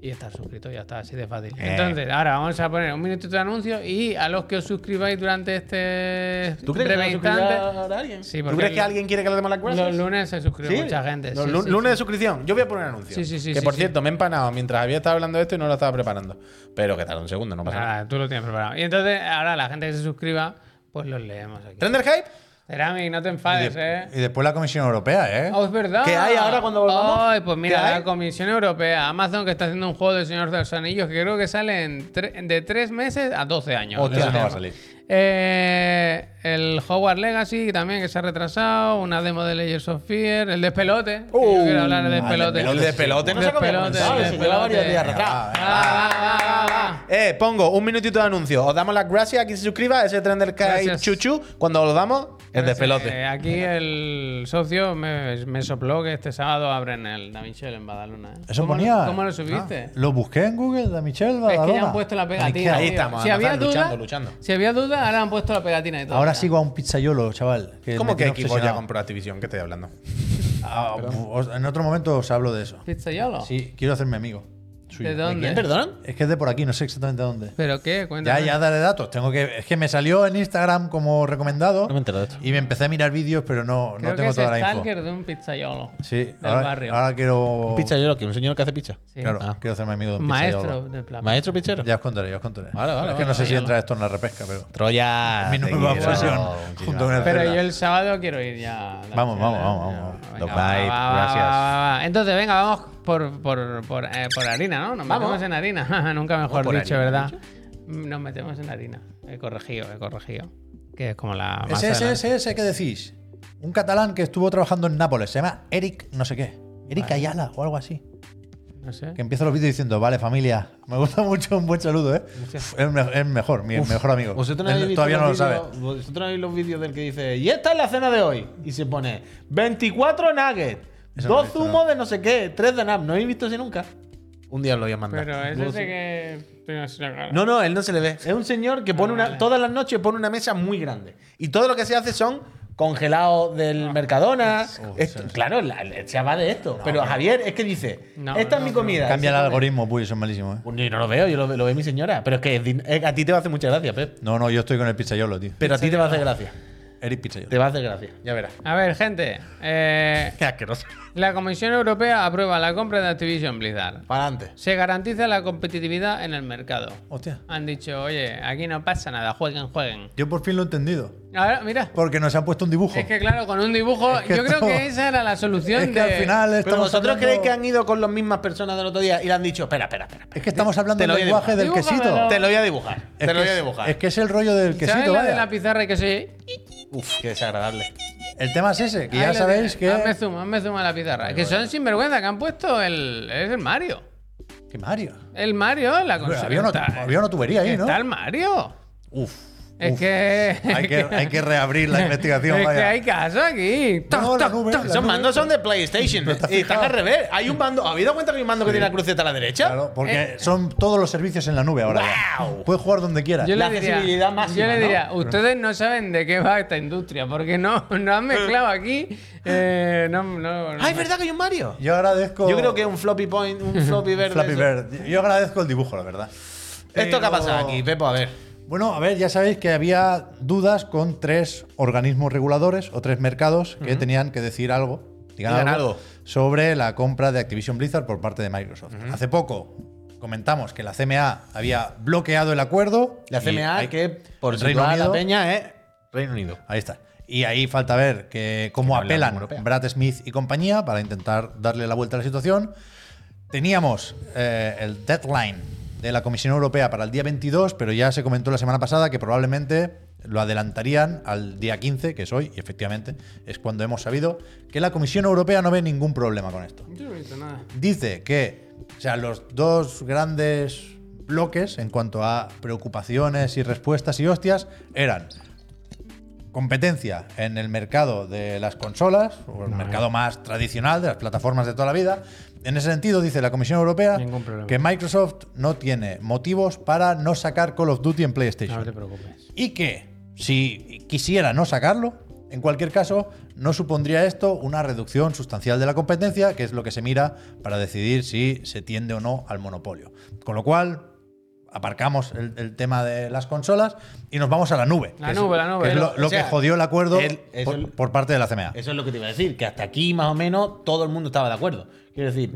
y estar suscrito, ya está, así de fácil. Eh. Entonces, ahora vamos a poner un minutito de anuncio y a los que os suscribáis durante este ¿Tú crees que breve a suscribir instante. alguien? Sí, ¿Tú crees que alguien quiere que le demos las gracias? Los lunes se suscribe ¿Sí? mucha gente. Los sí, lu- sí, lunes de suscripción. Yo voy a poner un anuncio. Sí, sí, sí, Que por cierto, me he empanado mientras había estado hablando de esto y no lo estaba preparando. Pero que tarda un segundo, no pasa nada. Ah, tú lo tienes preparado. Y entonces, ahora la gente que se suscriba, pues los leemos aquí. ¿Trender Hype? Cerami, no te Y, enfades, de- ¿eh? y después la Comisión Europea, ¿eh? Oh, es verdad. ¿Qué hay ahora cuando volvamos? Ay, pues mira, la Comisión Europea, Amazon, que está haciendo un juego del Señor de los Anillos, que creo que sale en tre- de 3 meses a 12 años. Hostia, no va a salir. Eh, el Hogwarts Legacy también, que se ha retrasado. Una demo de Layers of Fear. El despelote. que yo quiero hablar del ah, el despelote. despelote, El de pelote no se acaba de Despelote, comenzar, el ese lleva varios despelote. días retrasado. Ah, Ah, ah, ah, ah. Eh, pongo un minutito de anuncio. Os damos las gracias a quien se suscriba. Ese Trender Hype Gracias. chuchu. Cuando lo damos, el de Eh, pelote. aquí el socio me, me sopló que este sábado abren el Da Michel en Badalona. ¿eh? Eso ¿Cómo, ponía. ¿Cómo lo subiste? Ah, lo busqué en Google, de Michelle es que Badalona. ya han puesto la pegatina. Ahí tío. estamos, Si había Amazon, duda, luchando, luchando. Si había duda, ahora han puesto la pegatina y todo. Ahora ya. sigo a un pizzaiolo, chaval. Que ¿Cómo que Xbox ya compró Activision? ¿Qué estoy hablando? Ah, en otro momento os hablo de eso. ¿Pizzaiolo? Sí, quiero hacerme amigo. Suyo. ¿De dónde? ¿Quién, perdón? Es que es de por aquí, no sé exactamente dónde. ¿Pero qué? Ya, Cuéntame. ya daré datos. Tengo que, es que me salió en Instagram como recomendado. No me de esto. Y me empecé a mirar vídeos, pero no, Creo no que tengo es toda la info. de un pizzaiolo. Sí, del ahora, barrio. ahora quiero. Pizzayero, que un señor que hace pizza. Sí. Claro, Ah. quiero hacerme amigo de un Maestro pizzaiolo. de plata. Maestro pizzero. Ya os contaré, ya os contaré. Vale, vale, Es que vale, no sé si vale. entra esto en la repesca, pero. Troya. Mi te nueva quiero. obsesión, Muchísimas junto con el- Pero yo el sábado quiero ir ya. Vamos, vamos, vamos, vamos. Venga, Dog va, bite, va, va, gracias. va, va. Entonces, venga, vamos por, por, por, eh, por harina, ¿no? Nos Vamos. metemos en harina. (laughs) Nunca mejor por dicho, harina, ¿verdad? Nos metemos en harina. He corregido, he corregido. Que es como la. más Ese, ese, ese, ese, ¿qué decís? Un catalán que estuvo trabajando en Nápoles. Se llama Eric, no sé qué. Eric Ayala o algo así. No sé. Que empieza los vídeos diciendo, vale, familia. Me gusta (laughs) mucho, un buen saludo, ¿eh? Es, me- es mejor, mi mejor amigo. Vosotros no Él todavía no lo sabe. Vosotros no habéis los vídeos del que dice, y esta es la cena de hoy. Y se pone 24 nuggets, Eso no lo he dos visto, zumos no. de no sé qué, tres de nap. ¿No habéis visto ese nunca? Un día lo voy a mandar. Pero es ese sí. que. la cara. No, no, él no se le ve. Es un señor que pone Ah, una. vale. Todas las noches pone una mesa muy grande. Y todo lo que se hace son congelados del Ah. Mercadona. Oh, Esto- sí. claro, la, se va de esto. Pero Javier, es que dice: No, Esta es no, mi no. comida. Cambia el algoritmo, puy, son malísimos, ¿eh? Pues Yo no lo veo, yo lo, lo ve mi señora. Pero es que es din- eh, a ti te va a hacer mucha gracia, Pep. No, no, yo estoy con el pizzaiolo, tío. Pero a ti te va a hacer gracia. Eric Pizzaiolo. Te va a hacer gracia, ya verás. A ver, gente. eh, (laughs) Qué asqueroso. la Comisión Europea aprueba la compra de Activision Blizzard. Para adelante. Se garantiza la competitividad en el mercado. Hostia. Han dicho, oye, aquí no pasa nada, jueguen, jueguen. Yo por fin lo he entendido. Ahora, mira. Porque nos han puesto un dibujo. Es que claro, con un dibujo, Es que yo creo que esa era la solución Es que de... al final Pero estamos vosotros hablando- creéis que han ido con las mismas personas del otro día y le han dicho: Espera, espera, espera. Es que estamos hablando del lenguaje del quesito. Te lo voy a dibujar. Es te lo voy a dibujar. Es que es el rollo del ¿Sabes quesito, la de la pizarra y que se... Uf, qué desagradable. El tema es ese, que Ahí ya lo sabéis tienes. que. Hazme zoom, hazme zoom a la pizarra. que son sinvergüenza, que han puesto el... Es el Mario. Que Mario. El Mario, la Pero consola. había, una, está- había una tubería ahí, ¿no? Está el Mario. Uf. Es uf. que... Hay que, hay que reabrir la (laughs) investigación, es que vaya. hay caso aquí. Toc, No, la toc, nube, toc. la Esos nube. mandos son de PlayStation. ¿No te has y están fijado? al revés. Hay un mando. ¿Habéis dado cuenta que hay un mando que tiene la cruceta a la derecha? Claro, porque son todos los servicios en la nube ahora. ya. ¡Guau! Puedes jugar donde quieras. Yo La le diría, accesibilidad máxima, yo le ¿no? diría ustedes no saben de qué va esta industria, porque no, no han mezclado aquí. eh, no, no, no- Ah, es verdad que hay un Mario. Yo agradezco. Yo creo que un floppy point, un floppy (laughs) verde. Flappy eso. Bird. Yo agradezco el dibujo, la verdad. ¿Esto qué ha Pero- pasado aquí, Pepo? A ver. Bueno, a ver, ya sabéis que había dudas con tres organismos reguladores o tres mercados que tenían que decir algo, digan Digan algo, algo. sobre la compra de Activision Blizzard por parte de Microsoft. Hace poco comentamos que la CMA había bloqueado el acuerdo. La CMA, hay- que por Reino Unido, la peña es Reino Unido. Ahí está. Y ahí falta ver que cómo Que apelan. Brad Smith y compañía para intentar darle la vuelta a la situación. Teníamos eh, el deadline de la Comisión Europea para el día 22, pero ya se comentó la semana pasada que probablemente lo adelantarían al día 15, que es hoy, y efectivamente es cuando hemos sabido que la Comisión Europea no ve ningún problema con esto. Yo no he visto nada. Dice que, o sea, los dos grandes bloques en cuanto a preocupaciones y respuestas y hostias eran competencia en el mercado de las consolas, o el mercado más tradicional de las plataformas de toda la vida. En ese sentido, dice la Comisión Europea que Microsoft no tiene motivos para no sacar Call of Duty en PlayStation. No te preocupes. Y que si quisiera no sacarlo, en cualquier caso, no supondría esto una reducción sustancial de la competencia, que es lo que se mira para decidir si se tiende o no al monopolio. Con lo cual, aparcamos el, el tema de las consolas y nos vamos a la nube. La que es- nube, la nube. que es lo, Pero, lo o sea, que jodió el acuerdo el- eso por, el- por parte de la CMA. Eso es lo que te iba a decir, que hasta aquí más o menos todo el mundo estaba de acuerdo. Quiero decir,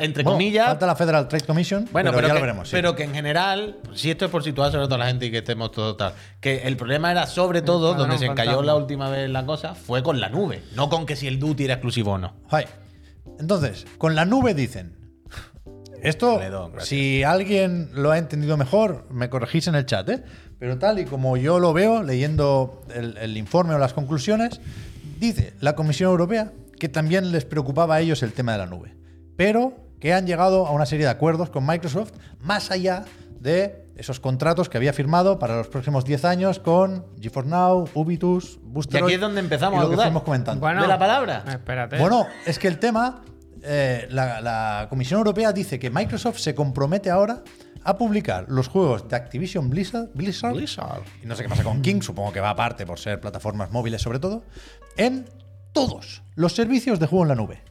entre Bueno, comillas. Falta la Federal Trade Commission, Bueno, pero, pero, ya que, lo veremos. sí. pero que en general, si esto es por situar sobre todo a la gente y que estemos todos tal, que el problema era sobre todo, padrón donde se encalló la última vez la cosa, fue con la nube, no con que si el Duty era exclusivo o no. Ay. Entonces, con la nube dicen. Esto, si alguien lo ha entendido mejor, me corregís en el chat, ¿eh? Pero tal y como yo lo veo, leyendo el, el informe o las conclusiones, dice la Comisión Europea que también les preocupaba a ellos el tema de la nube. Pero que han llegado a una serie de acuerdos con Microsoft más allá de esos contratos que había firmado para los próximos 10 años con GeForce Now, Ubitus, Y Booster. aquí es donde empezamos y a lo que dudar. fuimos comentando. Bueno, ¿De la palabra? Espérate. Bueno, es que el tema, eh, la, la Comisión Europea dice que Microsoft se compromete ahora a publicar los juegos de Activision Blizzard, Blizzard, Blizzard. y no sé qué pasa con King, supongo que va aparte por ser plataformas móviles sobre todo, en todos los servicios de juego en la nube.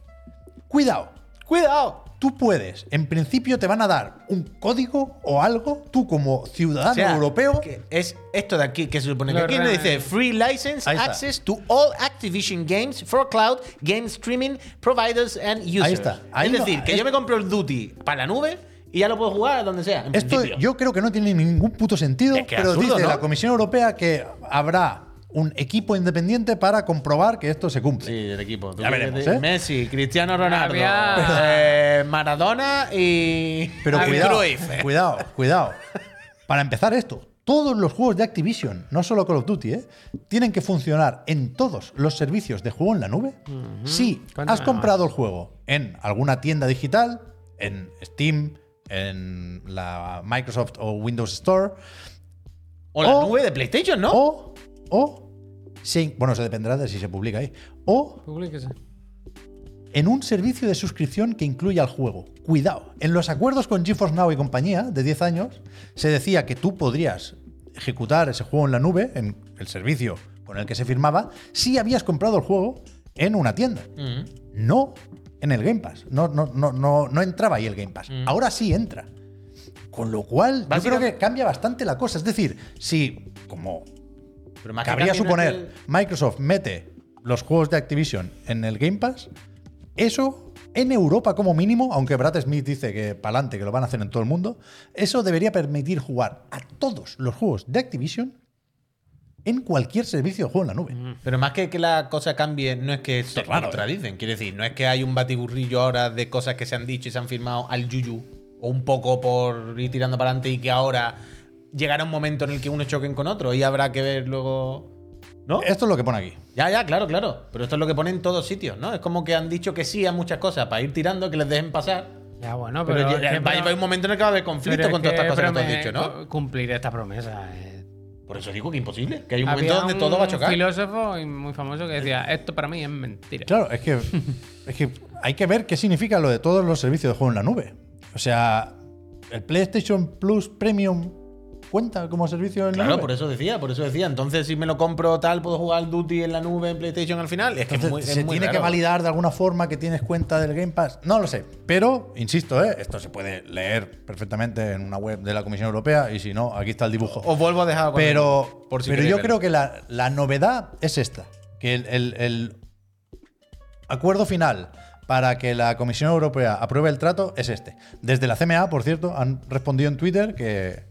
Cuidado, ¡Cuidado! Tú puedes, en principio te van a dar un código o algo, tú como ciudadano O sea, europeo, que es esto de aquí que se supone que aquí nos dice free license access to all Activision games for cloud game streaming providers and users. Ahí está. Ahí es no- decir, que es- yo me compro el Duty para la nube y ya lo puedo jugar donde sea. En Esto principio. yo creo que no tiene ningún puto sentido, Es que pero absurdo, dice ¿no? la Comisión Europea que habrá un equipo independiente para comprobar que esto se cumple. Sí, el equipo. Ya veremos, ¿eh? Messi, Cristiano Ronaldo, Había- eh, Maradona y. Pero cuidado, Cruyff. cuidado, cuidado. Para empezar esto, todos los juegos de Activision, no solo Call of Duty, ¿eh? tienen que funcionar en todos los servicios de juego en la nube. Si Cuéntame has comprado el juego en alguna tienda digital, en Steam, en la Microsoft o Windows Store, O la O- nube de PlayStation, ¿no? o, o, sí, bueno, eso dependerá de si se publica ahí, o Publíquese. en un servicio de suscripción que incluya el juego. Cuidado, en los acuerdos con GeForce Now y compañía de 10 años se decía que tú podrías ejecutar ese juego en la nube, en el servicio con el que se firmaba, si habías comprado el juego en una tienda. No en el Game Pass. No, no, no, no, no entraba ahí el Game Pass. Ahora sí entra. Con lo cual, yo creo que cambia bastante la cosa. Es decir, si, como Pero más que cabría suponer, Microsoft mete los juegos de Activision en el Game Pass, eso en Europa como mínimo, aunque Brad Smith dice que para adelante, que lo van a hacer en todo el mundo, eso debería permitir jugar a todos los juegos de Activision en cualquier servicio de juego en la nube. que- Pero más que que la cosa cambie, no es que se raro, ¿eh? contradicen. Quiere decir, no es que hay un batiburrillo ahora de cosas que se han dicho y se han firmado al yuyu, o un poco por ir tirando para adelante y que ahora llegará un momento en el que uno choquen con otro y habrá que ver luego. ¿No? Esto es lo que pone aquí. Ya, ya, claro, claro. Pero esto es lo que ponen en todos sitios, ¿no? Es como que han dicho que sí a muchas cosas para ir tirando, que les dejen pasar. Ya, bueno, Pero, pero. ya- va a un momento en el que va a haber conflicto con todas que estas cosas que tú has dicho, ¿no? cu- Cumplir esta promesa. eh. Por eso digo que imposible. Que hay un momento donde un todo va a chocar. filósofo muy famoso que decía: Esto para mí es mentira. Claro, es que, (laughs) es que hay que ver qué significa lo de todos los servicios de juego en la nube. O sea, el PlayStation Plus Premium cuenta como servicio en la Claro, por eso decía, por eso decía. Entonces, si me lo compro tal, puedo jugar al Duty en la nube en PlayStation al final. Es que es es ¿Se muy tiene que validar de alguna forma que tienes cuenta del Game Pass? No lo sé. Pero, insisto, ¿eh? esto se puede leer perfectamente en una web de la Comisión Europea y si no, aquí está el dibujo. Os vuelvo a dejar con pero el- por si pero yo creo que la, la novedad es esta. Que el, el- el acuerdo final para que la Comisión Europea apruebe el trato es este. Desde la CMA, por cierto, han respondido en Twitter que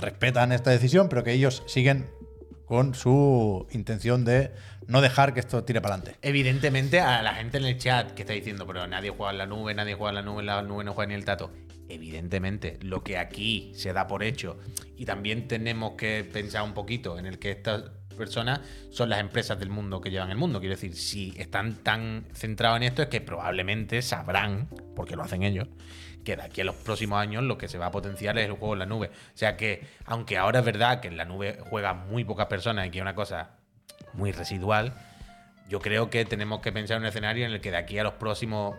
respetan esta decisión, pero que ellos siguen con su intención de no dejar que esto tire para adelante. Evidentemente, a la gente en el chat que está diciendo, pero nadie juega en la nube, nadie juega en la nube, la nube no juega ni el tato. Evidentemente, lo que aquí se da por hecho, y también tenemos que pensar un poquito en el que estas personas son las empresas del mundo que llevan el mundo. Quiero decir, si están tan centrados en esto, es que probablemente sabrán, porque lo hacen ellos, que de aquí a los próximos años lo que se va a potenciar es el juego en la nube. O sea que, aunque ahora es verdad que en la nube juegan muy pocas personas y que es una cosa muy residual, yo creo que tenemos que pensar en un escenario en el que de aquí a los próximos,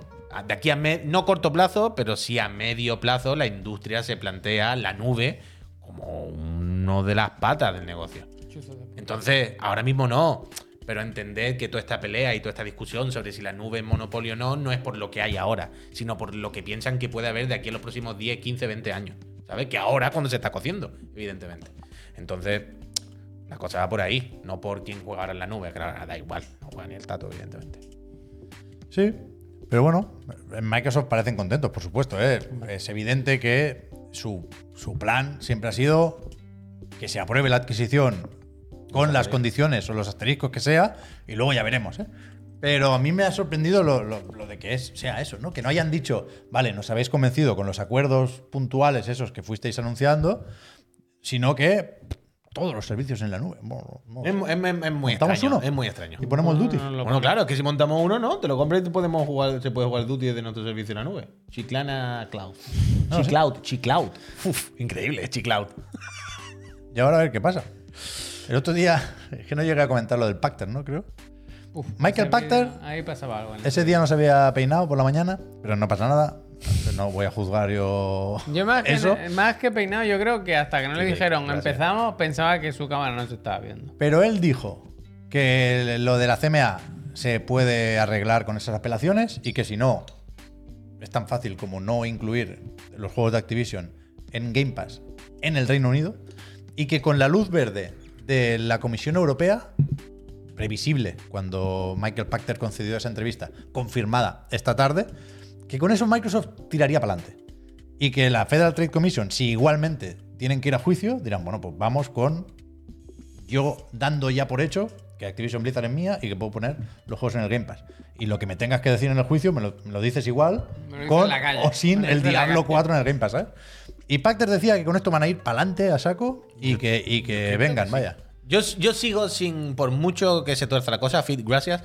de aquí a no corto plazo, pero sí a medio plazo, la industria se plantea la nube como uno de las patas del negocio. Entonces, ahora mismo no. Pero entender que toda esta pelea y toda esta discusión sobre si la nube es monopolio o no, no es por lo que hay ahora, sino por lo que piensan que puede haber de aquí a los próximos 10, 15, 20 años. ¿Sabes? Que ahora cuando se está cociendo, evidentemente. Entonces, la cosa va por ahí, no por quién juega ahora en la nube, ahora da igual, no juega ni el tato, evidentemente. Sí, pero bueno, en Microsoft parecen contentos, por supuesto. ¿eh? Es evidente que su, su plan siempre ha sido que se apruebe la adquisición con las condiciones o los asteriscos que sea, y luego ya veremos. ¿eh? Pero a mí me ha sorprendido lo, lo- lo de que es, sea eso, ¿no? Que no hayan dicho, vale, nos habéis convencido con los acuerdos puntuales esos que fuisteis anunciando, sino que todos los servicios en la nube. No sé. Es, es- es- muy ¿Montamos extraño. uno? Es muy extraño. y ponemos el duty. No, no, Bueno, claro, es que si montamos uno, ¿no? Te lo compras y te podemos jugar, se puede jugar el Duty desde nuestro servicio en la nube. Chiclana Cloud. No. Chicloud, Chicloud. Uf, increíble, Chicloud. Y ahora a ver qué pasa. El otro día, es que no llegué a comentar lo del Pacter, ¿no? Creo. Uf, Michael vídeo- Ahí pasaba algo. en Ese día no se había peinado por la mañana, pero no pasa nada. No voy a juzgar yo. Yo más que, eso. más que peinado, yo creo que hasta que no le dijeron gracias. empezamos, pensaba que su cámara no se estaba viendo. Pero él dijo que lo de la CMA se puede arreglar con esas apelaciones y que si no, es tan fácil como no incluir los juegos de Activision en Game Pass en el Reino Unido y que con la luz verde de la Comisión Europea, previsible cuando Michael Pachter concedió esa entrevista, confirmada esta tarde, que con eso Microsoft tiraría para adelante. Y que la Federal Trade Commission, si igualmente tienen que ir a juicio, dirán, bueno, pues vamos con yo dando ya por hecho que Activision Blizzard es mía y que puedo poner los juegos en el Game Pass. Y lo que me tengas que decir en el juicio me lo, me lo dices igual, Me lo dices con en la calle. o sin el Diablo calle. 4 en el Game Pass, ¿sabes? Y Pachter decía que con esto van a ir para adelante a saco y que, y que vengan, vaya. Yo, yo sigo sin, por mucho que se tuerza la cosa, Fit, gracias.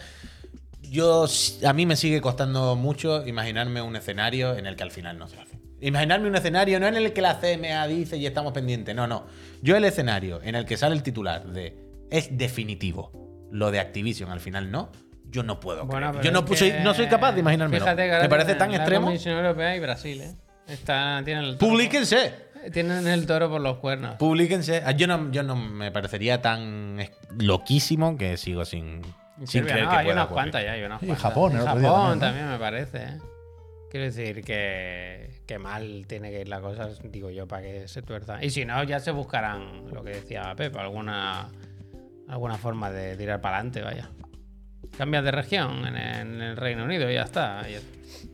Yo, a mí me sigue costando mucho imaginarme un escenario en el que al final no se hace. Imaginarme un escenario no en el que la CMA dice y estamos pendientes, no, no. Yo el escenario en el que sale el titular de es definitivo, lo de Activision al final no, yo no puedo. Bueno, Yo no, soy, no soy capaz de imaginármelo. Fíjate que ahora Me parece tan la extremo. Comisión Europea y Brasil, ¿eh? Está, tienen el toro, Publíquense. tienen el toro por los cuernos. Publíquense. Ah, Yo no, yo no me parecería tan loquísimo que sigo sin, En sin Serbia creer no, que hay pueda unas ocurrir. cuantas ya, hay unas Y cuantas. Japón, el En otro día Japón también, también, me parece. ¿eh? Quiero decir que, que mal tiene que ir la cosa, digo yo, para que se tuerza. Y si no, ya se buscarán lo que decía Pep, alguna, alguna forma de tirar para adelante, vaya. Cambias de región en, en el Reino Unido y ya está.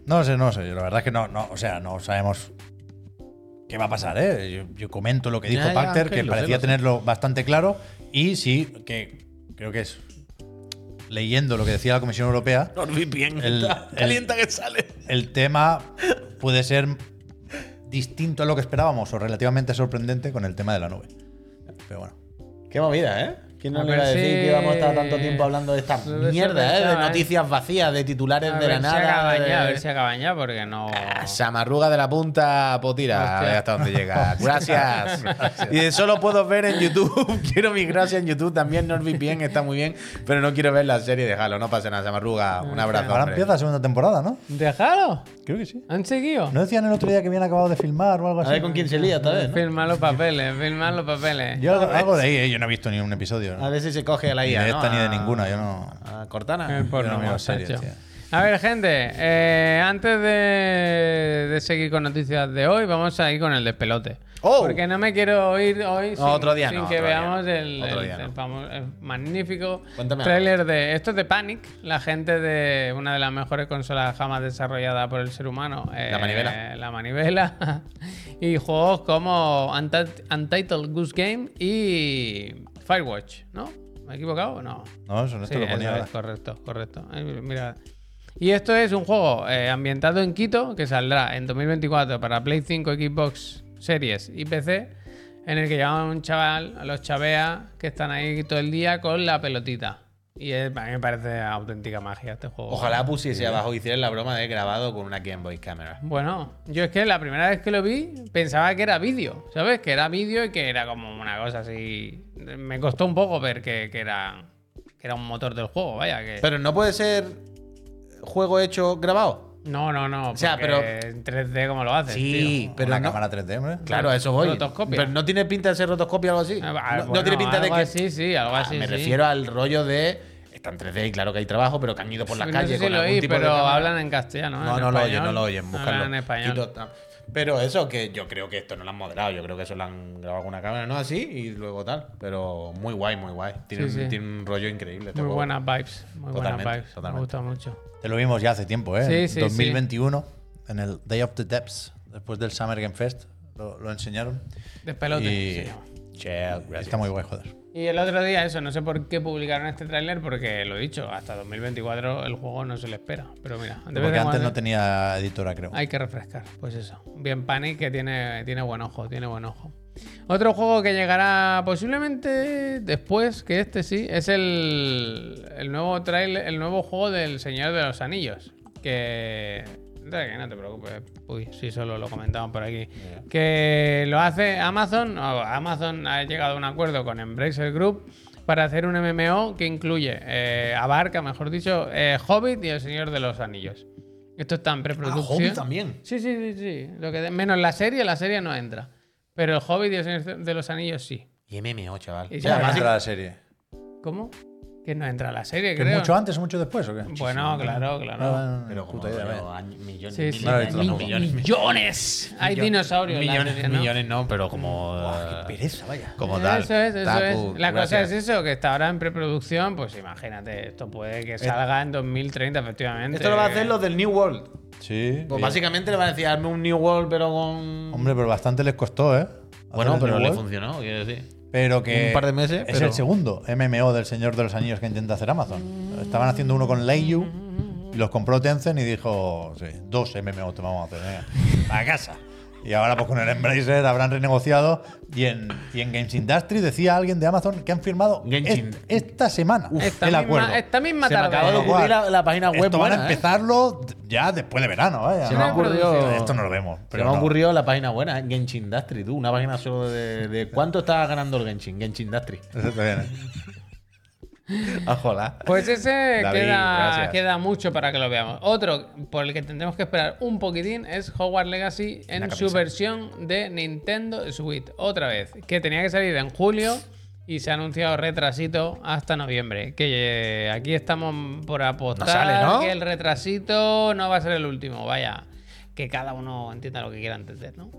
No sé, no sé. La verdad es que no, no, o sea, no sabemos qué va a pasar, ¿eh? Yo, yo comento lo que dijo Ya, ya, Pacter, Ángel, que sé, parecía sé. tenerlo bastante claro. Y sí, que creo que es leyendo lo que decía la Comisión Europea, NordVPN. El- está el- calienta que sale. el tema puede ser distinto a lo que esperábamos o relativamente sorprendente con el tema de la nube. Pero bueno. Qué movida, ¿eh? ¿Quién A no le ver iba a decir si- que íbamos a estar tanto tiempo hablando de esta A ver si mierda, ¿eh? De ¿eh? noticias vacías, de titulares A de la ver si nada. acaban ya, a de- ver si acaban ya, porque no. Ah, Samarruga de la punta, pues tira, a ver hasta dónde llega. (laughs) Gracias. y de solo puedo ver en YouTube. (laughs) quiero mis gracias en YouTube. También NordVPN está muy bien, pero no quiero ver la serie de Halo. No pasa nada, Samarruga. Un abrazo. Ahora hombre. empieza la segunda temporada, ¿no? ¿Déjalo? Creo que sí. ¿Han seguido? ¿No decían el otro día que habían acabado de filmar o algo A así? ver con quién se lía esta vez, ¿no? Firma los papeles, firma los papeles. Yo algo, algo de ahí, ¿eh? yo no he visto ni un episodio. A ver si se coge a la Ni IA. de ¿no? ni de ninguna, yo no- A Cortana. El porno, no miro macho. series, tío. A ver, gente, eh, antes de, de seguir con noticias de hoy, vamos a ir con el despelote. ¡Oh! Porque no me quiero ir hoy sin, otro día sin no, que otro veamos el, Otro el- día no. el famo- el magnífico Cuéntame trailer de. Esto es de Panic, la gente de una de las mejores consolas jamás desarrollada por el ser humano. La eh, manivela. La manivela. (laughs) y juegos como Untit- Untitled Goose Game y Firewatch, ¿no? ¿Me he equivocado o no? No, eso no Sí, te lo ponía es, correcto, correcto. Mira. Y esto es un juego eh, ambientado en Quito que saldrá en 2024 para Play 5, Xbox Series y PC, en el que llaman a un chaval, a los chaveas que están ahí todo el día con la pelotita. Y es- a mí me parece auténtica magia este juego. Ojalá pusiese abajo, hicieran la broma de grabado con una Game Boy Camera. Bueno, yo es que la primera vez que lo vi pensaba que era vídeo, ¿sabes? Que era vídeo y que era como una cosa así. Me costó un poco ver que, que era, que era un motor del juego, vaya. Que... Pero no puede ser juego hecho grabado. No, no, no. O sea, pero- En 3D, ¿cómo lo haces? Sí, tío? pero no- cámara 3D, hombre. Claro, a eso voy. Rotoscopia. Pero no tiene pinta de ser rotoscopia o algo así. Ah, no, no bueno, tiene pinta de que. así, sí, algo Ah, así. me sí. refiero al rollo de. Está en 3D y claro que hay trabajo, pero que han ido por las No calles sé si con lo algún oí, tipo de pero hablan en castellano. ¿eh? No, En no lo oyen, no lo oyen, Hablan en español. Pero eso, que yo creo que esto no lo han moderado, yo creo que eso lo han grabado con una cámara, no así, y luego tal. Pero muy guay, muy guay. Tiene, Sí, un, sí. tiene un rollo increíble. este Muy juego. buenas vibes. Muy Totalmente, buenas vibes. totalmente. Me gusta mucho. Te lo vimos ya hace tiempo, ¿eh? Sí, En sí, sí. 2021, en el Day of the Depths, después del Summer Game Fest, lo, lo enseñaron. Despelote. Y- sí. Che, gracias. Está muy guay, joder. Y el otro día, eso, no sé por qué publicaron este tráiler, porque lo he dicho, hasta 2024 el juego no se le espera. Pero mira, vez Porque antes no tenía editora, creo. hay que refrescar. Pues eso. Bien Panic que tiene, tiene buen ojo, tiene buen ojo. Otro juego que llegará posiblemente después que este sí, es el, el nuevo trailer, el nuevo juego del Señor de los Anillos. Que. Que No te preocupes, uy, sí, solo lo comentamos por aquí. Que lo hace Amazon. Amazon ha llegado a un acuerdo con Embracer Group para hacer un MMO que incluye, eh, abarca, mejor dicho, eh, Hobbit y el Señor de los Anillos. Esto está en Ah, preproducción. Hobbit también. Sí, sí, sí, sí. Lo que, menos la serie, la serie no entra. Pero el Hobbit y el Señor de los Anillos sí. Y MMO, chaval. Y ya ¿Cómo básic- entra la serie? ¿Cómo? Que no entra la serie, ¿Que creo. mucho antes o mucho después o qué? Bueno, claro, claro. Ah, Pero como millones, Sí, sí. No lo he visto Mil- tampoco. millones. Hay dinosaurios. Millones, serie, ¿no? millones no, pero como. Qué pereza, vaya. Como tal. Eso es, eso es. La cosa es eso, que está ahora en preproducción, pues imagínate, esto puede que salga en 2030, efectivamente. Esto lo va a hacer los del New World. Sí. Pues bien. básicamente le van a decir, hazme un New World, pero con. Hombre, pero bastante les costó, ¿eh? bueno, pero le funcionó, quiero decir. Pero que. Un par de meses, Es pero- el segundo MMO del Señor de los Anillos que intenta hacer Amazon. Estaban haciendo uno con Leiyu y los compró Tencent y dijo: sí, dos MMO te vamos a hacer, venga, a casa. Y ahora, pues con el Embracer habrán renegociado. Y en, y en Games Industry decía alguien de Amazon que han firmado Genshin. est- esta semana Esta el misma- acuerdo. esta misma Se me tarde. acaba de lo ocurrir la, la página web. Esto van a ¿eh? empezarlo ya después de verano, vaya. Se ¿no? me ha ocurrido. Esto no lo vemos. Se Pero me ha no. ocurrido la página buena, ¿eh? Genshin Industry, tú. Una página solo de, de cuánto está ganando el Genshin, Genshin Industry. Eso está bien, ¿eh? Ojalá. Pues ese David, queda, queda mucho para que lo veamos. Otro por el que tendremos que esperar un poquitín es Hogwarts Legacy en su versión de Nintendo Switch. Otra vez, que tenía que salir en julio y se ha anunciado retrasito hasta noviembre. Que eh, aquí estamos por apostar No sale, ¿no? que el retrasito no va a ser el último. Vaya, que cada uno entienda lo que quiera entender, ¿no?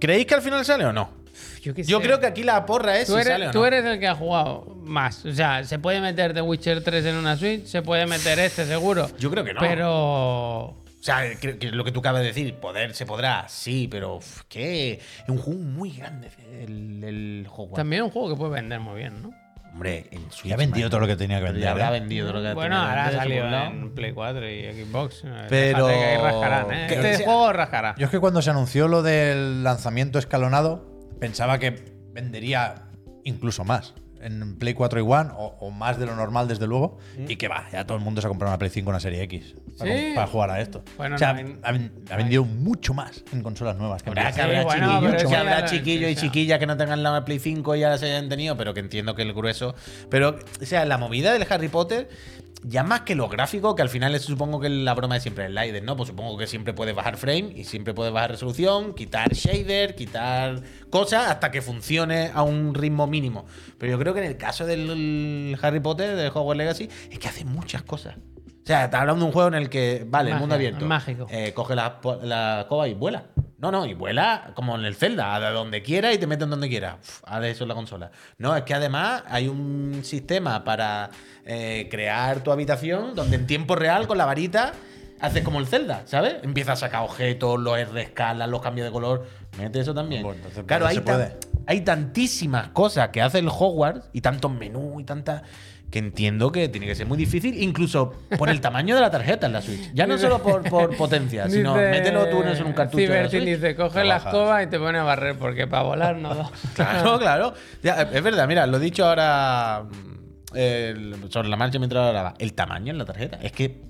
¿Creéis que al final sale o no? Yo, qué Yo sé. creo que aquí la porra es Tú si eres, sale o tú no. eres el que ha jugado más. O sea, se puede meter The Witcher 3 en una Switch, se puede meter este seguro. Yo creo que no. Pero. O sea, creo que lo que tú acabas de decir, poder se podrá, sí, pero uf, que es un juego muy grande el, el Hogwarts. También es un juego que puede vender muy bien, ¿no? Hombre, en Switch. Ya ha vendido man. todo lo que tenía que vender. Ya habrá ¿eh? vendido todo lo que Bueno, tenía que ahora ha vender, salido en Play 4 y Xbox. Pero- Déjate que ahí rascarán, ¿eh? Este juego rascará. Yo es que cuando se anunció lo del lanzamiento escalonado, pensaba que vendería incluso más en Play 4 y One, o, o más de lo normal, desde luego. Y que va, ya todo el mundo se ha comprado una Play 5 o una serie X para, Sí. para jugar a esto. Bueno, o sea, no hay- ha, ha vendido mucho más en consolas nuevas que en Habrá, Play que Sí, habrá bueno, pero que habrá ya- chiquillos y sí, chiquillas que no tengan la Play 5 y ahora se hayan tenido, pero que entiendo que el grueso. Pero, o sea, la movida del Harry Potter, ya más que lo gráfico, que al final es supongo que la broma de siempre el Lider, ¿no? Pues supongo que siempre puedes bajar frame y siempre puedes bajar resolución, quitar shader, quitar cosas hasta que funcione a un ritmo mínimo. Pero yo creo que en el caso del Harry Potter, del Hogwarts Legacy, es que hace muchas cosas. O sea, está hablando de un juego en el que, vale, el mundo abierto. mágico. Eh, coge la, la escoba y vuela. No, no, y vuela como en el Zelda, a donde quiera y te meten donde quiera. Uf, haz eso en la consola. No, es que además hay un sistema para eh, crear tu habitación donde en tiempo real con la varita haces como el Zelda, ¿sabes? Empiezas a sacar objetos, los rescalas, los cambios de color. Mete eso también. Bueno, entonces, claro, hay, se tan- puede. hay tantísimas cosas que hace el Hogwarts y tantos menús y tantas que entiendo que tiene que ser muy difícil, incluso por el tamaño de la tarjeta en la Switch. Ya no solo por, por potencia, sino Dice- mételo tú en un cartucho. de la Cibertin dice, coge la escoba y te pone a barrer, porque para volar no da. (laughs) Claro, claro. Ya, es verdad, mira, lo he dicho ahora mm, el- sobre la marcha mientras hablaba. El tamaño en la tarjeta. Es que.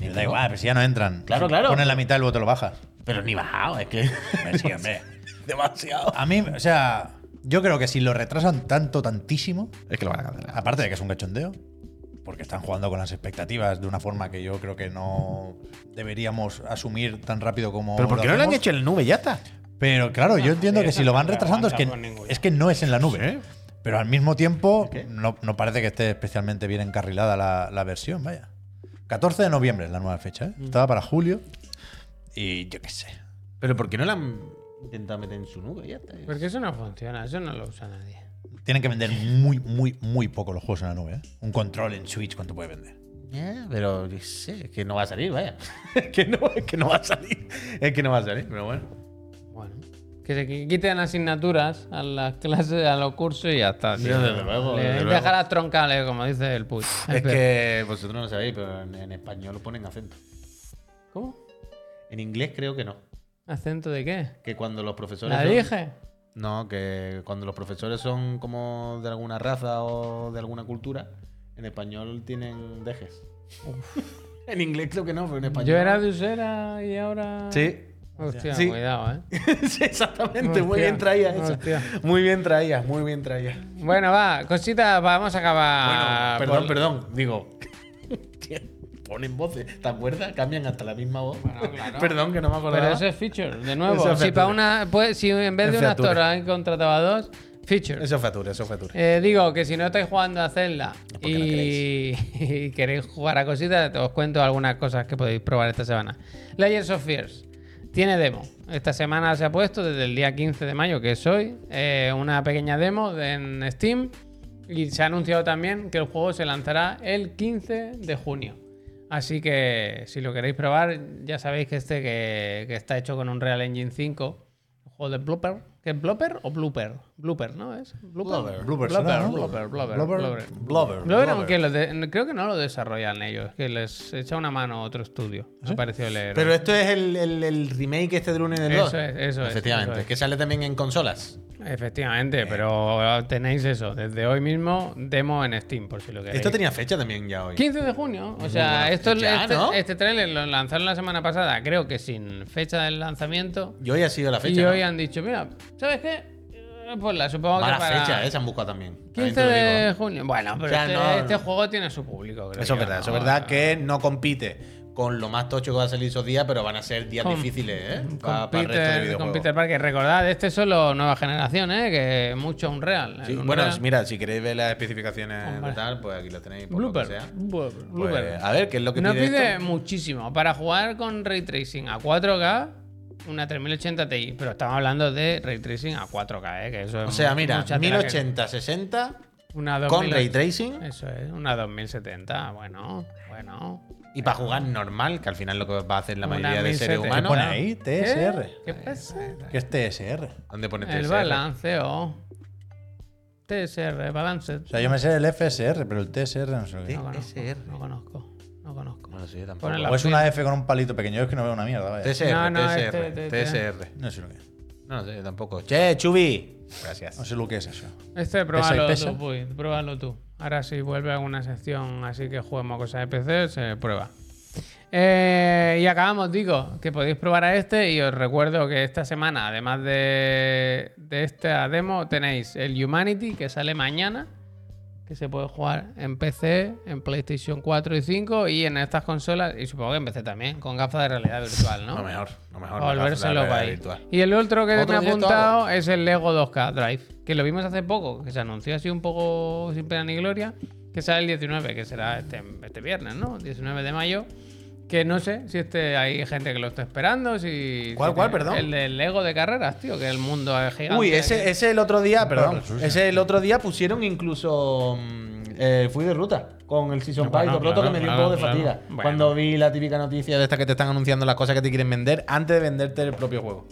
Me da igual, pero si ya no entran. Claro, claro. Pones la mitad y luego te lo bajas. Pero ni bajado, es que. Hombre, sí, hombre. (laughs) Demasiado. A mí, o sea, yo creo que si lo retrasan tanto, tantísimo, Es que lo van a cancelar. aparte de que es un cachondeo, porque están jugando con las expectativas de una forma que yo creo que no deberíamos asumir tan rápido como. Pero ¿por qué no lo han hecho en la nube? Ya está. Pero claro, yo entiendo que si lo van retrasando es que, es que no es en la nube. Sí. Pero al mismo tiempo, no parece que esté especialmente bien encarrilada la, la versión, vaya. 14 de noviembre es la nueva fecha, ¿eh? Mm. Estaba para julio. Y yo qué sé. Pero ¿por qué no la han intentado meter en su nube? Ya está. Porque eso no funciona, eso no lo usa nadie. Tienen que vender muy, muy, muy poco los juegos en la nube, ¿eh? Un control en Switch, ¿cuánto puede vender? Ya, pero yo sé, es que no va a salir, vaya. (laughs) es, que no, es que no va a salir. Es que no va a salir, pero bueno. Bueno. Que se qui- quiten asignaturas a las clases, a los cursos y ya está. tío. desde luego, Le- desde Deja luego. las troncales, como dice el Puig. Es que vosotros no lo sabéis, pero en, en español lo ponen acento. ¿Cómo? En inglés creo que no. ¿Acento de qué? Que cuando los profesores. ¿La son- dije? No, que cuando los profesores son como de alguna raza o de alguna cultura, en español tienen dejes. (laughs) en inglés creo que no, pero en español. Yo era de Usera y ahora. Sí. Hostia, Sí. cuidado, eh. (laughs) Sí, exactamente, muy bien traída esa. hostia. Muy bien traída, muy bien traída. Bueno, va, cositas, vamos a acabar. bueno, perdón, por- perdón, digo. (laughs) Ponen voces, ¿te acuerdas? Cambian hasta la misma voz. claro. (laughs) Perdón, que no me acordaba. Pero eso es feature, de nuevo. Es si, feature. para una, pues, si en vez de Es un actor feature. han contratado a dos, feature. Eso fue Ature, eso fue Ature. Eh, digo que si no estáis jugando a Zelda no y, (laughs) y queréis jugar a cositas, os cuento algunas cosas que podéis probar esta semana. Layers of Fears tiene demo. Esta semana se ha puesto desde el día 15 de mayo, que es hoy, eh, una pequeña demo de- en Steam. Y se ha anunciado también que el juego se lanzará el 15 de junio. Así que si lo queréis probar, ya sabéis que este que, está hecho con un Real Engine 5, un juego de Blooper. ¿Qué es Blooper o Blooper? Blooper, ¿no? ¿Es? Blooper. Blooper. Blooper, ¿no? Blooper, Blooper, Blooper. Blooper. Blubber. Blooper, aunque lo de- creo que no lo desarrollan ellos, que les echa una mano otro estudio. Me ha parecido leer. Pero esto es el, el- el remake este de Luna en el Eso 2. es, eso es, Efectivamente, eso es. que sale también en consolas. Efectivamente, pero tenéis eso, desde hoy mismo, demo en Steam, por si lo queréis. Esto tenía fecha también ya hoy. 15 de junio, o sea, esto, fecha, este, ¿no? este trailer lo lanzaron la semana pasada, creo que sin fecha del lanzamiento. Y hoy ha sido la fecha. y ¿no? hoy han dicho, mira, ¿sabes qué? Pues la supongo Mala que para fecha, ¿eh? Se han buscado también. También 15 te lo digo. de junio. Bueno, pero O sea, este, no- este juego tiene su público, creo Eso es verdad, eso es ¿no? verdad que no compite con lo más tocho que va a salir esos días, pero van a ser días Con- difíciles, ¿eh? Pa- para el resto de videojuegos. Parker. Recordad, este es solo nueva generación, ¿eh? Que mucho Unreal. Sí, El bueno, mira, si queréis ver las especificaciones Hombre. tal, pues aquí lo tenéis. Por lo que Blooper. sea. Blooper. Pues, Blooper. a ver, ¿qué es lo que No pide, pide esto? muchísimo. Para jugar con Ray Tracing a 4K, una 3080 Ti. Pero estamos hablando de Ray Tracing a 4K, ¿eh? Que eso es O sea, mira, mucha tela que- 1080, 60 Una con 2000 ray tracing Eso es, una 2070. Bueno, bueno. y para jugar normal, que al final lo que va a hacer la mayoría de seres 1070. humanos. pone ahí? TSR. ¿Qué pasa? ¿Qué es TSR? ¿Dónde pone El TSR? balanceo. TSR, balance. O sea, yo me sé el FSR, pero el TSR no sé lo que es. No conozco. TSR. No conozco. No conozco. No lo sé, tampoco. La- O es una F con un palito pequeño, yo es que no veo una mierda, vaya. TSR, No, no, TSR, este, este, TSR. No sé lo que es. No lo sé, tampoco. Che, Chubi. Gracias. No sé lo que es eso. Este, pruébalo pesa? tú, Puy, pruébalo tú. Ahora si vuelve a una sección así que juguemos cosas de PC, se prueba. Eh, y acabamos, digo, que podéis probar a este y os recuerdo que esta semana, además de, de esta demo, tenéis el Humanity que sale mañana, que se puede jugar en PC, en PlayStation 4 y 5 y en estas consolas, y supongo que en PC también, con gafas de realidad virtual, ¿no? No mejor, no mejor. Ahí. virtual. Y el otro que Otro me ha apuntado es el Lego 2K Drive, que lo vimos hace poco, que se anunció así un poco sin pena ni gloria, que sale el 19, que será este, este viernes, ¿no? 19 de mayo. Que no sé si este hay gente que lo está esperando, si... ¿Cuál, si cuál, te- perdón? El del Lego de carreras, tío, que el mundo es gigante. Uy, ese, ese el otro día, perdón, ese el otro día pusieron incluso mm, eh, fui de ruta con el Season Bueno, Pass y todo claro, que me dio claro, un poco de claro. fatiga. Bueno. Cuando vi la típica noticia de esta que te están anunciando las cosas que te quieren vender antes de venderte el propio juego.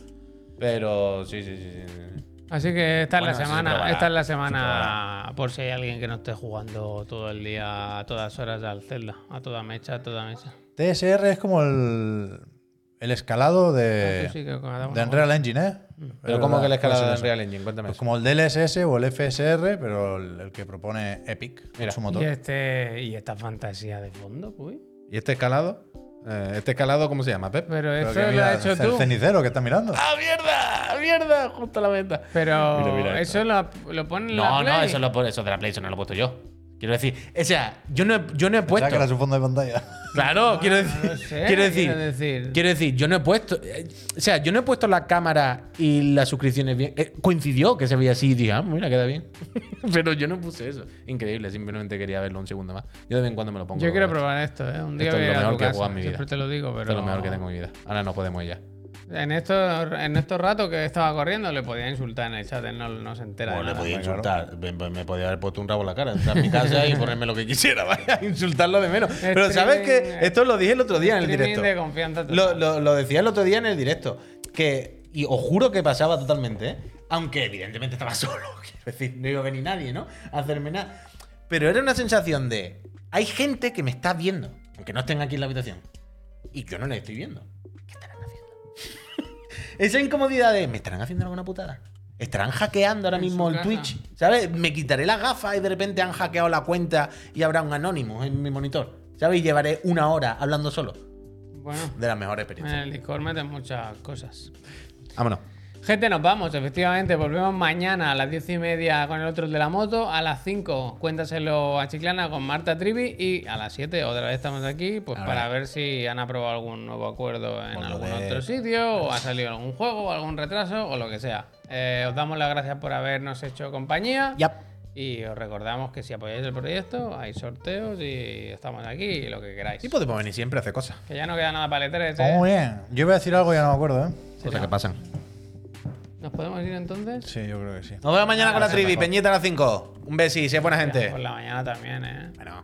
Pero sí, sí, sí. sí, sí. Así que esta Bueno, es la se semana, probará, esta es la se semana por si hay alguien que no esté jugando todo el día, a todas horas al Zelda, a toda mecha, a toda mecha. TSR es como el, el escalado de, sí que cada uno de Unreal Engine, ¿eh? Pero Es ¿cómo verdad, que escalada puede de eso. Unreal Engine? Cuéntame Pues eso. como el DLSS o el FSR, pero el, el que propone Epic, Mira. su Y, motor. este, y esta fantasía de fondo, uy. ¿Y este escalado? Eh, ¿Este escalado cómo se llama, Pep? Pero Pero esto que lo mira, has hecho el tú. cenicero que está mirando. ¡Ah, mierda! ¡Mierda! Justo a la venta. Pero Mira, mira esto. eso lo, lo pone en la No, no, Play. eso, lo, eso de la Play, eso no lo he puesto yo. Quiero decir, o sea, yo no he, yo no he puesto. que era su fondo de pantalla. Claro, quiero decir, no sé, quiero decir, quiero decir. quiero decir, yo no he puesto, eh, o sea, yo no he puesto la cámara y las suscripciones bien. Eh, coincidió que se veía así y dije, ah, mira, queda bien. (laughs) Pero yo no puse eso. Increíble, simplemente quería verlo un segundo más. Yo de vez en cuando me lo pongo. Yo quiero probar esto, ¿eh? Un día Esto es voy a lo a mejor que he jugado en mi vida. Siempre te lo digo, pero... Esto es lo mejor que tengo en mi vida. Ahora no podemos ya. En estos, en estos ratos que estaba corriendo le podía insultar en el chat, él no, no se entera Bueno, de le nada. podía claro. insultar. Me, me podía haber puesto un rabo en la cara, entrar a mi casa y ponerme lo que quisiera, (laughs) vaya, insultarlo de menos. Pero ¿sabes qué? Esto lo dije el otro día en el directo. de confianza Lo, total. lo- lo decía el otro día en el directo. Que, y os juro que pasaba totalmente, ¿eh? Aunque evidentemente estaba (laughs) solo. Quiero decir, no iba a venir nadie, ¿no? A hacerme nada. Pero era una sensación de. Hay gente que me está viendo, aunque no estén aquí en la habitación. Y yo no les estoy viendo. Esa incomodidad de. ¿Me estarán haciendo alguna putada? ¿Estarán hackeando ahora En mismo el casa. Twitch? ¿Sabes? Me quitaré las gafas y de repente han hackeado la cuenta y habrá un anónimo en mi monitor. ¿Sabes? Y llevaré una hora hablando solo. Bueno, De las mejores en experiencias. el Discord meten muchas cosas. Vámonos. Gente, nos vamos, efectivamente. Volvemos mañana a las 10 y media con el otro de la moto. A las 5, cuéntaselo a Chiclana con Marta Trivi. Y a las 7, otra vez estamos aquí, pues Ahora. para ver si han aprobado algún nuevo acuerdo en Por algún de- otro sitio, o ha salido algún juego, o algún retraso, o lo que sea. Eh, os damos las gracias por habernos hecho compañía. Ya. Y os recordamos que si apoyáis el proyecto, hay sorteos y estamos aquí y lo que queráis. Y podemos venir siempre a hacer cosas. Que ya no queda nada para el E3, ¿eh? Muy bien. Yo voy a decir algo y ya no me acuerdo, ¿eh? Cosas que pasan. ¿Nos podemos ir entonces? Sí, yo creo que sí. Nos vemos mañana con la trivi. Peñita a las 5. Un besi, sé buena gente. Por la mañana también, ¿eh? Bueno.